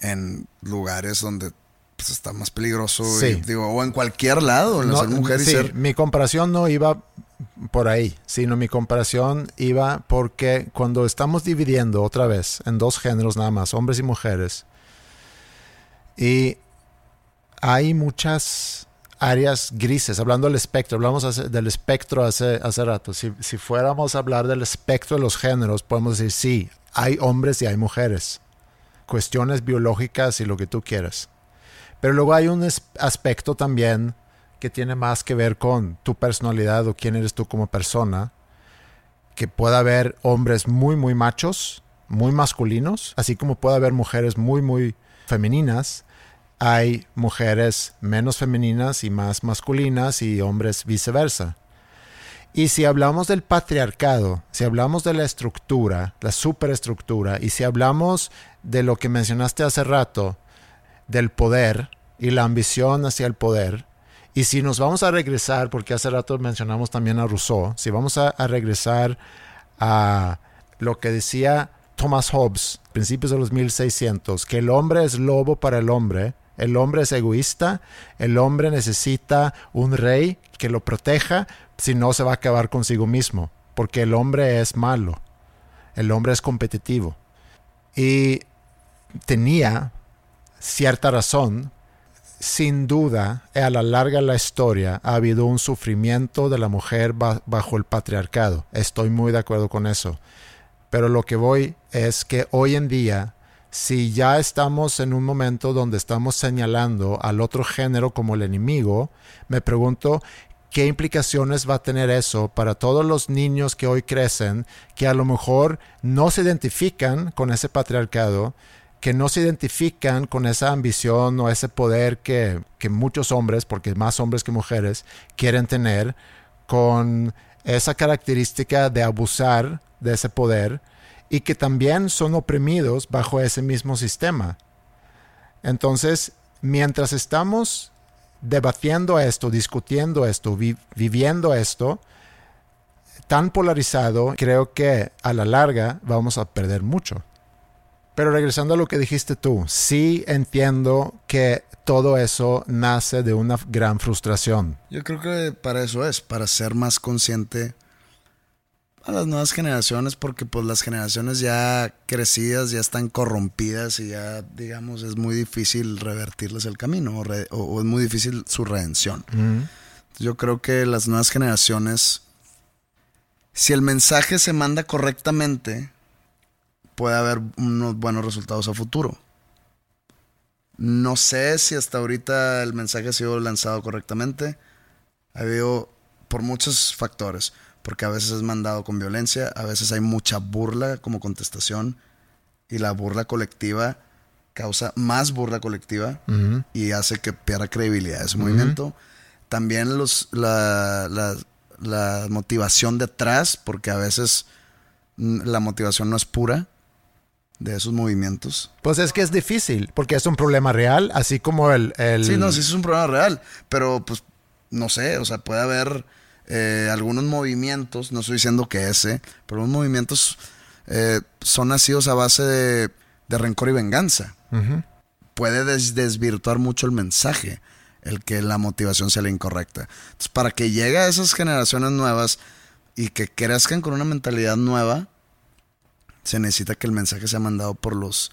en lugares donde pues, está más peligroso Sí. y, digo, o en cualquier lado, en No, ser mujer y sí, ser Mi comparación no iba por ahí, sino mi comparación iba porque cuando estamos dividiendo otra vez en dos géneros nada más, hombres y mujeres, y hay muchas áreas grises, hablando del espectro, hablamos del espectro hace, hace rato, si, si fuéramos a hablar del espectro de los géneros, podemos decir, sí, hay hombres y hay mujeres, cuestiones biológicas y lo que tú quieras. Pero luego hay un aspecto también que tiene más que ver con tu personalidad o quién eres tú como persona, que puede haber hombres muy, muy machos, muy masculinos, así como puede haber mujeres muy, muy femeninas. Hay mujeres menos femeninas y más masculinas y hombres viceversa. Y si hablamos del patriarcado, si hablamos de la estructura, la superestructura, y si hablamos de lo que mencionaste hace rato, del poder y la ambición hacia el poder, y si nos vamos a regresar, porque hace rato mencionamos también a Rousseau, si vamos a, regresar a lo que decía Thomas Hobbes, principios de los 1600, que el hombre es lobo para el hombre, el hombre es egoísta, el hombre necesita un rey que lo proteja, si no se va a acabar consigo mismo, porque el hombre es malo, el hombre es competitivo. Y tenía cierta razón, sin duda, a la larga de la historia ha habido un sufrimiento de la mujer bajo el patriarcado. Estoy muy de acuerdo con eso. Pero lo que voy es que hoy en día, si ya estamos en un momento donde estamos señalando al otro género como el enemigo, me pregunto qué implicaciones va a tener eso para todos los niños que hoy crecen, que a lo mejor no se identifican con ese patriarcado, que no se identifican con esa ambición o ese poder que, muchos hombres, porque más hombres que mujeres, quieren tener, con esa característica de abusar de ese poder y que también son oprimidos bajo ese mismo sistema. Entonces, mientras estamos debatiendo esto, discutiendo esto, viviendo esto, tan polarizado, creo que a la larga vamos a perder mucho. Pero regresando a lo que dijiste tú, sí entiendo que todo eso nace de una gran frustración. Yo creo que para eso es, para ser más consciente a las nuevas generaciones, porque pues las generaciones ya crecidas ya están corrompidas y ya, digamos, es muy difícil revertirles el camino o, es muy difícil su redención. Yo creo que las nuevas generaciones, si el mensaje se manda correctamente, puede haber unos buenos resultados a futuro. No sé si hasta ahorita el mensaje ha sido lanzado correctamente. Ha habido por muchos factores, porque a veces es mandado con violencia, a veces hay mucha burla como contestación y la burla colectiva causa más burla colectiva y hace que pierda credibilidad ese movimiento. También los, la, la, la motivación detrás, porque a veces la motivación no es pura de esos movimientos. Pues es que es difícil, porque es un problema real, así como el... Sí, no, sí es un problema real, pero pues no sé, o sea, puede haber eh, algunos movimientos, no estoy diciendo que ese, pero los movimientos eh, son nacidos a base de, rencor y venganza. Puede desvirtuar mucho el mensaje, el que la motivación sea la incorrecta. Entonces, para que llegue a esas generaciones nuevas y que crezcan con una mentalidad nueva, se necesita que el mensaje sea mandado por los,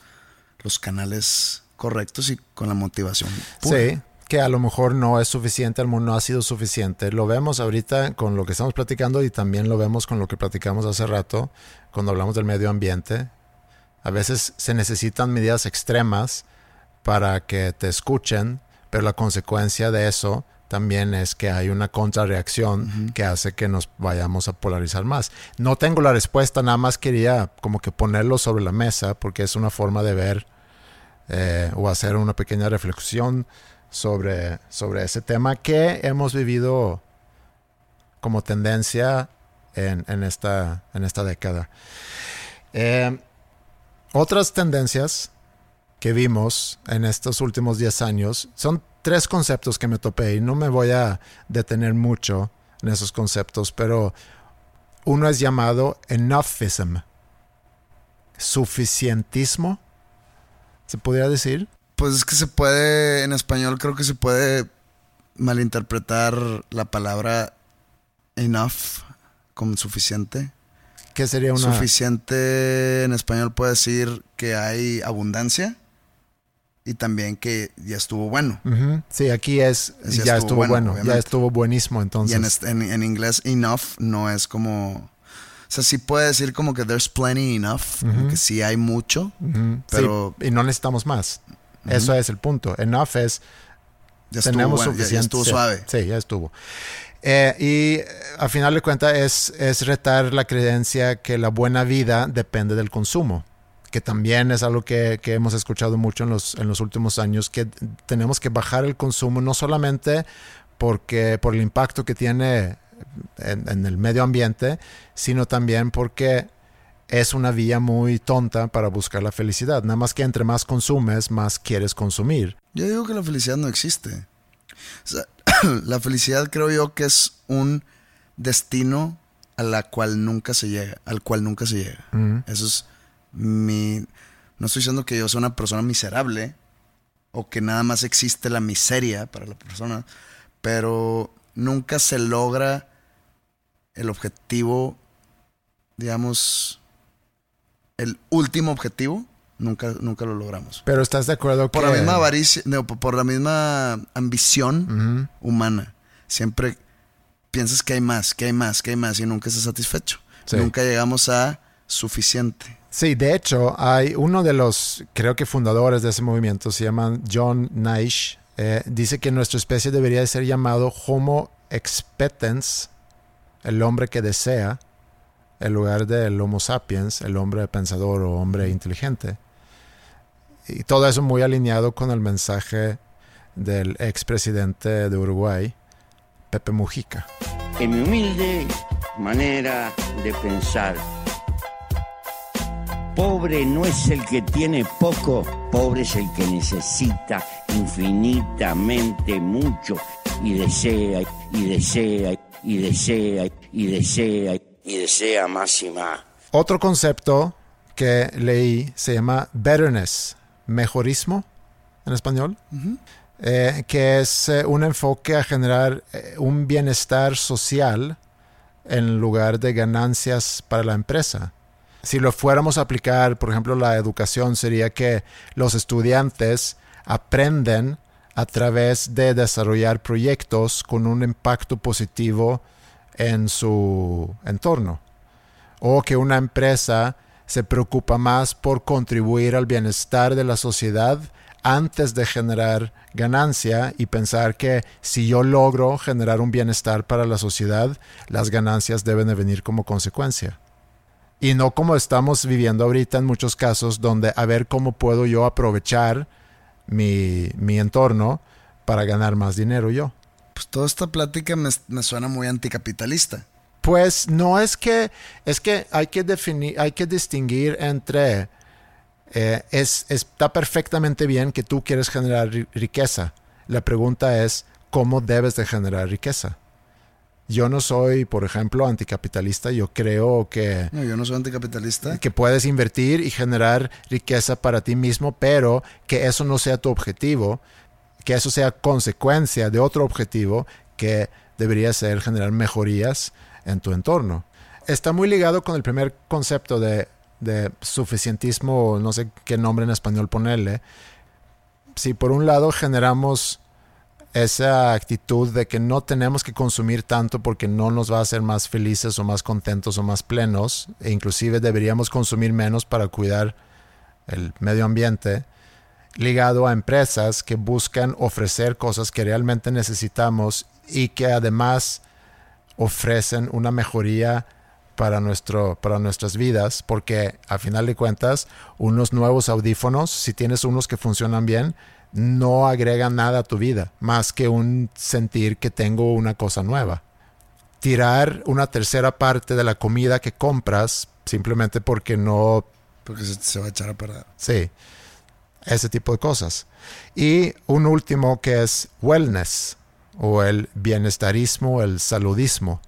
los canales correctos y con la motivación. Sí, que a lo mejor no es suficiente, el mundo no ha sido suficiente. Lo vemos ahorita con lo que estamos platicando y también lo vemos con lo que platicamos hace rato cuando hablamos del medio ambiente. A veces se necesitan medidas extremas para que te escuchen, pero la consecuencia de eso también es que hay una contrarreacción que hace que nos vayamos a polarizar más. No tengo la respuesta, nada más quería como que ponerlo sobre la mesa porque es una forma de ver eh, o hacer una pequeña reflexión sobre, sobre ese tema que hemos vivido como tendencia en, esta, en esta década. Eh, otras tendencias que vimos en estos últimos 10 años son tres conceptos que me topé y no me voy a detener mucho en esos conceptos, pero uno es llamado enoughism, suficientismo, ¿se podría decir? Pues es que se puede, en español creo que se puede malinterpretar la palabra enough como suficiente. ¿Qué sería una? Suficiente en español puede decir que hay abundancia y también que ya estuvo bueno. Sí, aquí es, ya, estuvo, bueno, ya estuvo buenísimo entonces. Y en, inglés enough no es como... O sea, sí puede decir como que there's plenty enough, que sí hay mucho, pero... y no necesitamos más. Eso es el punto. Enough es Ya estuvo, tenemos bueno, ya- ya suficiente. estuvo suave. Sí, ya estuvo. Eh, y eh, a final de cuentas es, es retar la creencia que la buena vida depende del consumo, que también es algo que, que hemos escuchado mucho en los, en los últimos años, que tenemos que bajar el consumo no solamente porque, por el impacto que tiene en, en el medio ambiente, sino también porque es una vía muy tonta para buscar la felicidad. Nada más que entre más consumes, más quieres consumir. Yo digo que la felicidad no existe. O sea, la felicidad creo yo que es un destino a la cual nunca se llega, al cual nunca se llega. Eso es mi... No estoy diciendo que yo sea una persona miserable o que nada más existe la miseria para la persona, pero nunca se logra el objetivo, digamos, el último objetivo, nunca, nunca lo logramos. Pero estás de acuerdo Por que... la misma avaricia, no, por por la misma ambición humana. Siempre piensas que hay más, que hay más, que hay más y nunca estás satisfecho. Sí. Nunca llegamos a suficiente. Sí, de hecho, hay uno de los, creo que fundadores de ese movimiento, se llama John Naish, eh, dice que nuestra especie debería de ser llamado Homo expectans, el hombre que desea, en lugar del Homo sapiens, el hombre pensador o hombre inteligente. Y todo eso muy alineado con el mensaje del expresidente de Uruguay, Pepe Mujica. En mi humilde manera de pensar, pobre no es el que tiene poco, pobre es el que necesita infinitamente mucho y desea y desea y desea y desea y desea más y más. Otro concepto que leí se llama betterness, mejorismo en español, eh, que es eh, un enfoque a generar eh, un bienestar social en lugar de ganancias para la empresa. Si lo fuéramos a aplicar, por ejemplo, la educación sería que los estudiantes aprenden a través de desarrollar proyectos con un impacto positivo en su entorno o que una empresa se preocupa más por contribuir al bienestar de la sociedad antes de generar ganancia y pensar que si yo logro generar un bienestar para la sociedad, las ganancias deben de venir como consecuencia. Y no como estamos viviendo ahorita en muchos casos donde a ver cómo puedo yo aprovechar mi, mi entorno para ganar más dinero yo. Pues toda esta plática me, me suena muy anticapitalista. Pues no es que, es que hay que definir, hay que distinguir entre, eh, es, está perfectamente bien que tú quieres generar ri- riqueza. La pregunta es, ¿cómo debes de generar riqueza? Yo no soy, por ejemplo, anticapitalista. Yo creo que, No, yo no soy anticapitalista. que puedes invertir y generar riqueza para ti mismo, pero que eso no sea tu objetivo, que eso sea consecuencia de otro objetivo que debería ser generar mejorías en tu entorno. Está muy ligado con el primer concepto de, de suficientismo, no sé qué nombre en español ponerle. Si por un lado generamos esa actitud de que no tenemos que consumir tanto porque no nos va a hacer más felices o más contentos o más plenos, e inclusive deberíamos consumir menos para cuidar el medio ambiente, ligado a empresas que buscan ofrecer cosas que realmente necesitamos y que además ofrecen una mejoría para, nuestro, para nuestras vidas, porque a final de cuentas, unos nuevos audífonos, si tienes unos que funcionan bien, no agregan nada a tu vida, más que un sentir que tengo una cosa nueva. Tirar una tercera parte de la comida que compras simplemente porque no Porque se, se va a echar a perder. Sí, ese tipo de cosas. Y un último que es wellness o el bienestarismo, el saludismo,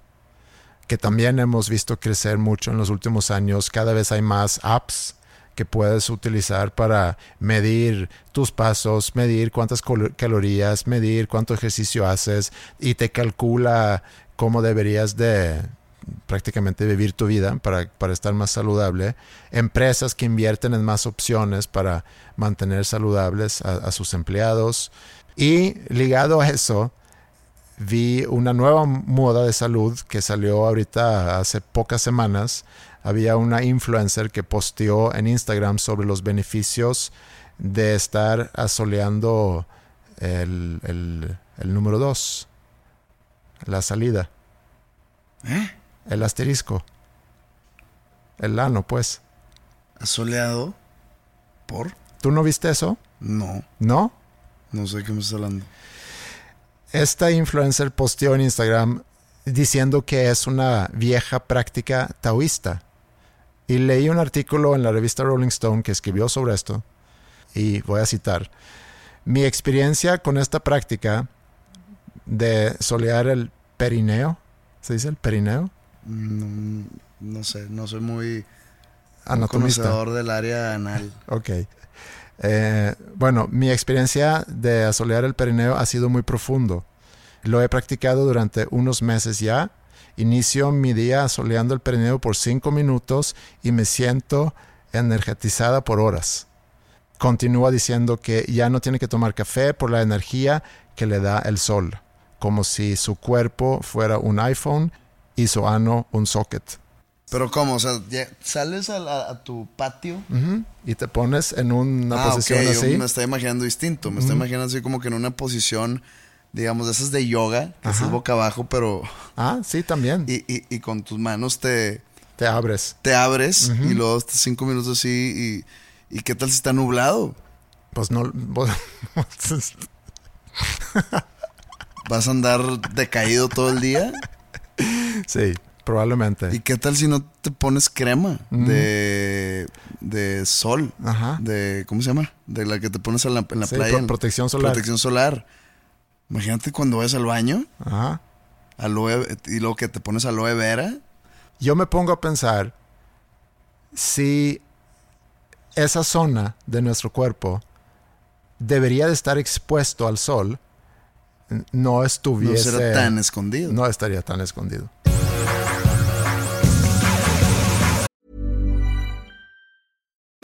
que también hemos visto crecer mucho en los últimos años. Cada vez hay más apps que puedes utilizar para medir tus pasos, medir cuántas calo- calorías, medir cuánto ejercicio haces y te calcula cómo deberías de prácticamente vivir tu vida para, para estar más saludable. Empresas que invierten en más opciones para mantener saludables a, sus empleados. Y ligado a eso, vi una nueva moda de salud que salió ahorita hace pocas semanas. Había una influencer que posteó en Instagram sobre los beneficios de estar asoleando el, el, el número 2, la salida, ¿Eh? El asterisco, el ano, pues. ¿Asoleado? ¿Por? ¿Tú no viste eso? No, ¿No? no sé de qué me estás hablando. Esta influencer posteó en Instagram diciendo que es una vieja práctica taoísta. Y leí un artículo en la revista Rolling Stone que escribió sobre esto. Y voy a citar. Mi experiencia con esta práctica de solear el perineo, ¿se dice el perineo? No, no sé, no soy muy Anatomista. conocedor del área anal. Ok. Eh, bueno, mi experiencia de asolear el perineo ha sido muy profundo. Lo he practicado durante unos meses ya. Inicio mi día asoleando el perineo por cinco minutos y me siento energetizada por horas. Continúa diciendo que ya no tiene que tomar café por la energía que le da el sol, como si su cuerpo fuera un iPhone y su ano un socket. Pero ¿cómo? O sea, sales a, la- a tu patio. Y te pones en una ah, posición yo así. me estoy imaginando distinto. Me estoy imaginando así como que en una posición, digamos, de esas de yoga, que estás boca abajo, pero... Ah, sí, también. Y, y- y con tus manos te, te abres. te abres y luego estás cinco minutos así y, y ¿qué tal si está nublado? Pues no. vos- ¿Vas a andar decaído todo el día? sí, probablemente. ¿Y qué tal si no te pones crema de, de sol? Ajá. De, ¿Cómo se llama? De la que te pones en la, en la Sí, playa. pro- protección solar. Protección solar. Imagínate cuando vas al baño Ajá. aloe, y luego que te pones aloe vera. Yo me pongo a pensar si esa zona de nuestro cuerpo debería de estar expuesto al sol, no No estuviese. será tan escondido. no estaría tan escondido.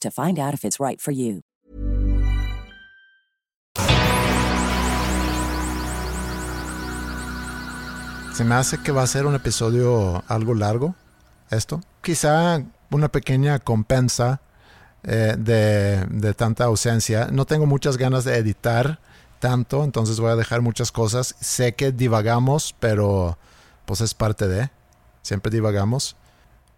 to find out if it's right for you. Se me hace que va a ser un episodio algo largo, esto. Quizá una pequeña compensa eh, de, de tanta ausencia. No tengo muchas ganas de editar tanto, entonces voy a dejar muchas cosas. Sé que divagamos, pero pues es parte de. Siempre divagamos.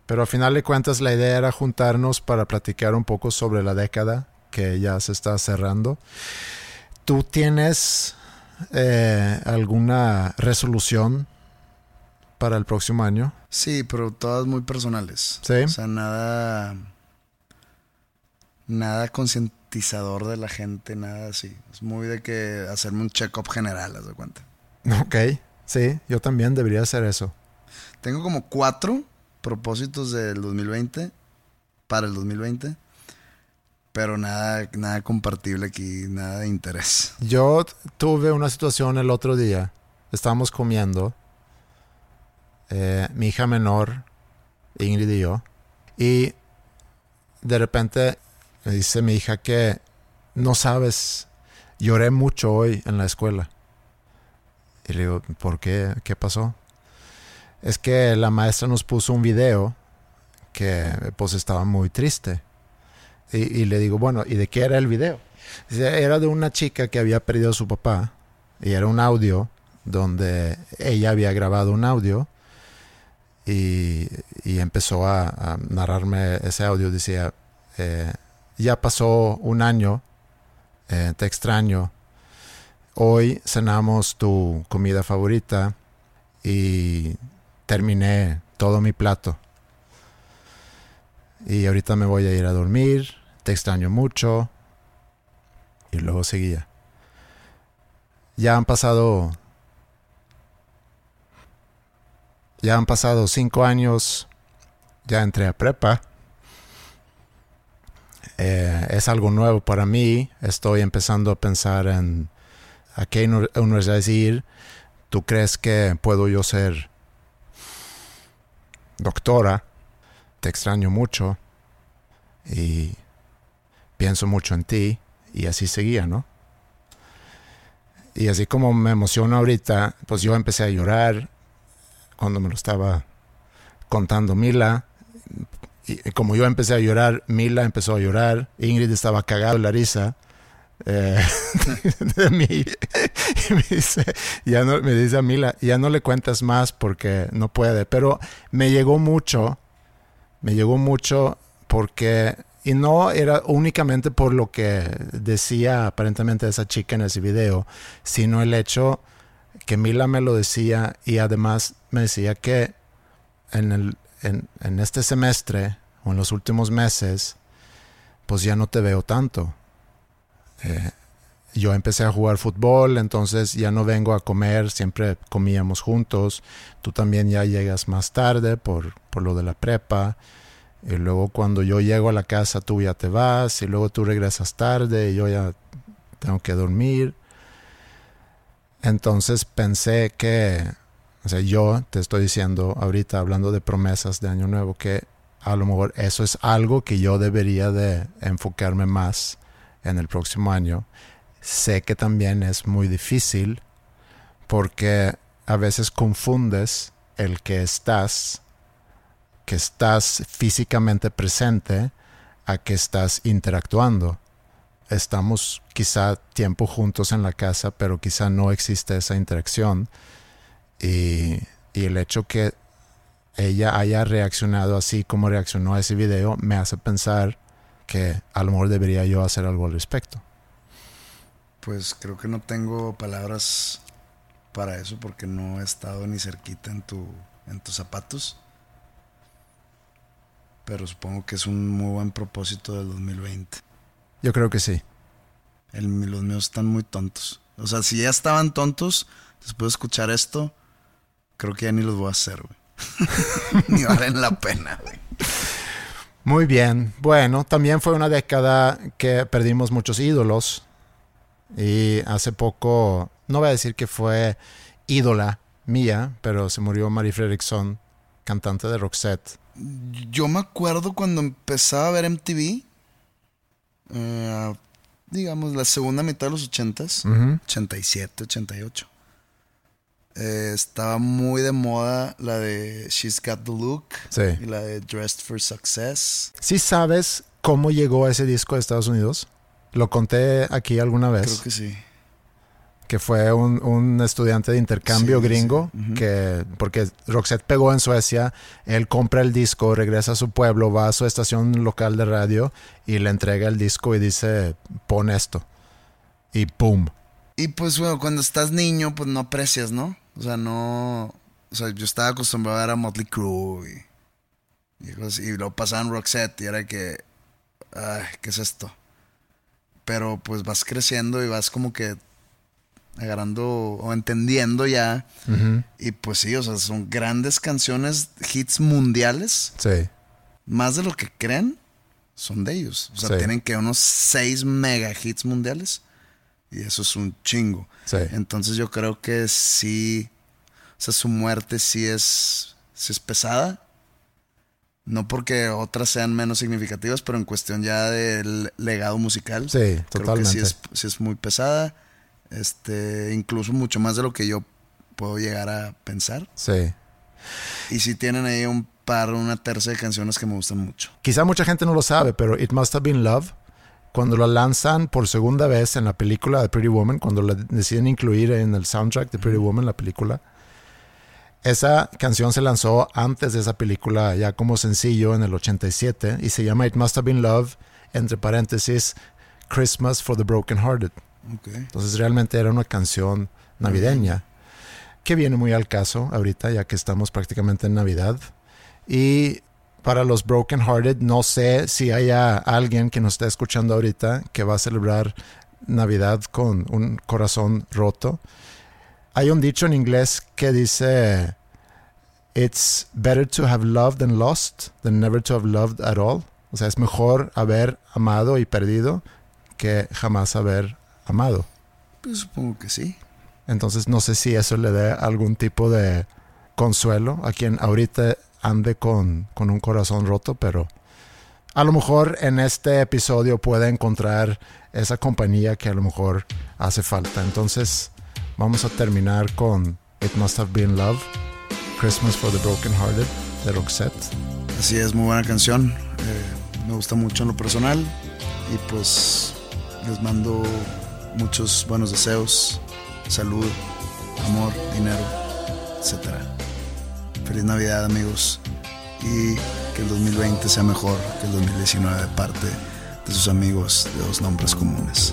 Pero al final de cuentas la idea era juntarnos para platicar un poco sobre la década que ya se está cerrando. ¿Tú tienes eh, alguna resolución para el próximo año? Sí, pero todas muy personales. Sí. O sea, nada. Nada concientizador de la gente, nada así. Es muy de que hacerme un check-up general, haz de cuenta. Ok, sí, yo también debería hacer eso. Tengo como cuatro propósitos del 2020 para el 2020, pero nada, nada compartible aquí, nada de interés. Yo tuve una situación el otro día. Estábamos comiendo, eh, mi hija menor, Ingrid y yo, y de repente me dice mi hija que no sabes lloré mucho hoy en la escuela. Y le digo, ¿por qué? ¿Qué pasó? Es que la maestra nos puso un video que pues estaba muy triste. Y, le digo, bueno, ¿y de qué era el video? Era de una chica que había perdido a su papá y era un audio donde ella había grabado un audio y, empezó a, a narrarme ese audio. Decía, eh, ya pasó un año, eh, te extraño. Hoy cenamos tu comida favorita y terminé todo mi plato. Y ahorita me voy a ir a dormir, te extraño mucho. Y luego seguía. Ya han pasado... Ya han pasado cinco años. Ya entré a prepa. Eh, es algo nuevo para mí. Estoy empezando a pensar en a qué uni- universidad ir. ¿Tú crees que puedo yo ser doctora? Te extraño mucho y pienso mucho en ti. Y así seguía, ¿no? Y así como me emociona ahorita, pues yo empecé a llorar cuando me lo estaba contando Mila. Y como yo empecé a llorar, Mila empezó a llorar. Ingrid estaba cagada de la risa eh, de mí. Y me dice, ya no, me dice a Mila, ya no le cuentas más porque no puede. Pero me llegó mucho, me llegó mucho porque, y no era únicamente por lo que decía aparentemente esa chica en ese video, sino el hecho que Mila me lo decía y además me decía que en, el, en, en este semestre o en los últimos meses, pues ya no te veo tanto. Eh, yo empecé a jugar fútbol, entonces ya no vengo a comer, siempre comíamos juntos. Tú también ya llegas más tarde por, por lo de la prepa. Y luego cuando yo llego a la casa tú ya te vas y luego tú regresas tarde y yo ya tengo que dormir. Entonces pensé que, o sea, yo te estoy diciendo ahorita hablando de promesas de año nuevo que a lo mejor eso es algo que yo debería de enfocarme más en el próximo año. Sé que también es muy difícil porque a veces confundes el que estás, que estás físicamente presente a que estás interactuando. Estamos quizá tiempo juntos en la casa, pero quizá no existe esa interacción. Y, y el hecho que ella haya reaccionado así como reaccionó a ese video me hace pensar que a lo mejor debería yo hacer algo al respecto. Pues creo que no tengo palabras para eso porque no he estado ni cerquita en, tu, en tus zapatos. Pero supongo que es un muy buen propósito del 2020. Yo creo que sí. El- los míos están muy tontos. O sea, si ya estaban tontos, después de escuchar esto, creo que ya ni los voy a hacer, güey. ni valen la pena, güey. Muy bien. Bueno, también fue una década que perdimos muchos ídolos. Y hace poco, no voy a decir que fue ídola mía, pero se murió Mary Fredrickson, cantante de Roxette. Yo me acuerdo cuando empezaba a ver MTV, eh, digamos, la segunda mitad de los 80s, Ujú. 87, 88. Eh, estaba muy de moda la de She's Got the Look Sí. y la de Dressed for Success. ¿Sí sabes cómo llegó ese disco a Estados Unidos? Lo conté aquí alguna vez. Creo que sí. que fue un, un estudiante de intercambio Sí, gringo, sí. Que porque Roxette pegó en Suecia, él compra el disco, regresa a su pueblo, va a su estación local de radio y le entrega el disco y dice, pon esto. Y ¡pum! Y pues bueno, cuando estás niño, pues no aprecias, ¿no? O sea, no. O sea, yo estaba acostumbrado a ver a Motley Crue y, y, cosas- y luego pasaban Roxette y era que. Ay, ¿qué es esto? Pero pues vas creciendo y vas como que agarrando o entendiendo ya. Y pues sí, o sea, son grandes canciones, hits mundiales. Sí, Más de lo que creen, son de ellos. O sea, Sí. tienen que unos 6 mega hits mundiales. Y eso es un chingo. sí. Entonces yo creo que sí, o sea, su muerte sí es, sí es pesada. No porque otras sean menos significativas, pero en cuestión ya del legado musical. Sí, Creo que totalmente. sí es, sí es muy pesada. Este, incluso mucho más de lo que yo puedo llegar a pensar. Sí. Y sí tienen ahí un par, una tercia de canciones que me gustan mucho. Quizá mucha gente no lo sabe, pero It Must Have Been Love, cuando la lanzan por segunda vez en la película de Pretty Woman, cuando la deciden incluir en el soundtrack de Pretty Woman, la película, esa canción se lanzó antes de esa película ya como sencillo en el 87 y se llama It Must Have Been Love, entre paréntesis, Christmas for the Broken Hearted. Ok. Entonces realmente era una canción navideña que viene muy al caso ahorita ya que estamos prácticamente en Navidad. Y para los Broken Hearted, no sé si haya alguien que nos esté escuchando ahorita que va a celebrar Navidad con un corazón roto. Hay un dicho en inglés que dice, It's better to have loved and lost than never to have loved at all. O sea, es mejor haber amado y perdido que jamás haber amado. Pues supongo que sí. Entonces no sé si eso le dé algún tipo de consuelo a quien ahorita ande con, con un corazón roto, pero a lo mejor en este episodio puede encontrar esa compañía que a lo mejor hace falta. Entonces vamos a terminar con It Must Have Been Love, Christmas for the Broken Hearted de Roxette. Así es, muy buena canción. Eh, me gusta mucho en lo personal. Y pues les mando muchos buenos deseos, salud, amor, dinero, etc. Feliz Navidad amigos. Y que el 2020 sea mejor que el 2019 de parte de sus amigos de dos nombres comunes.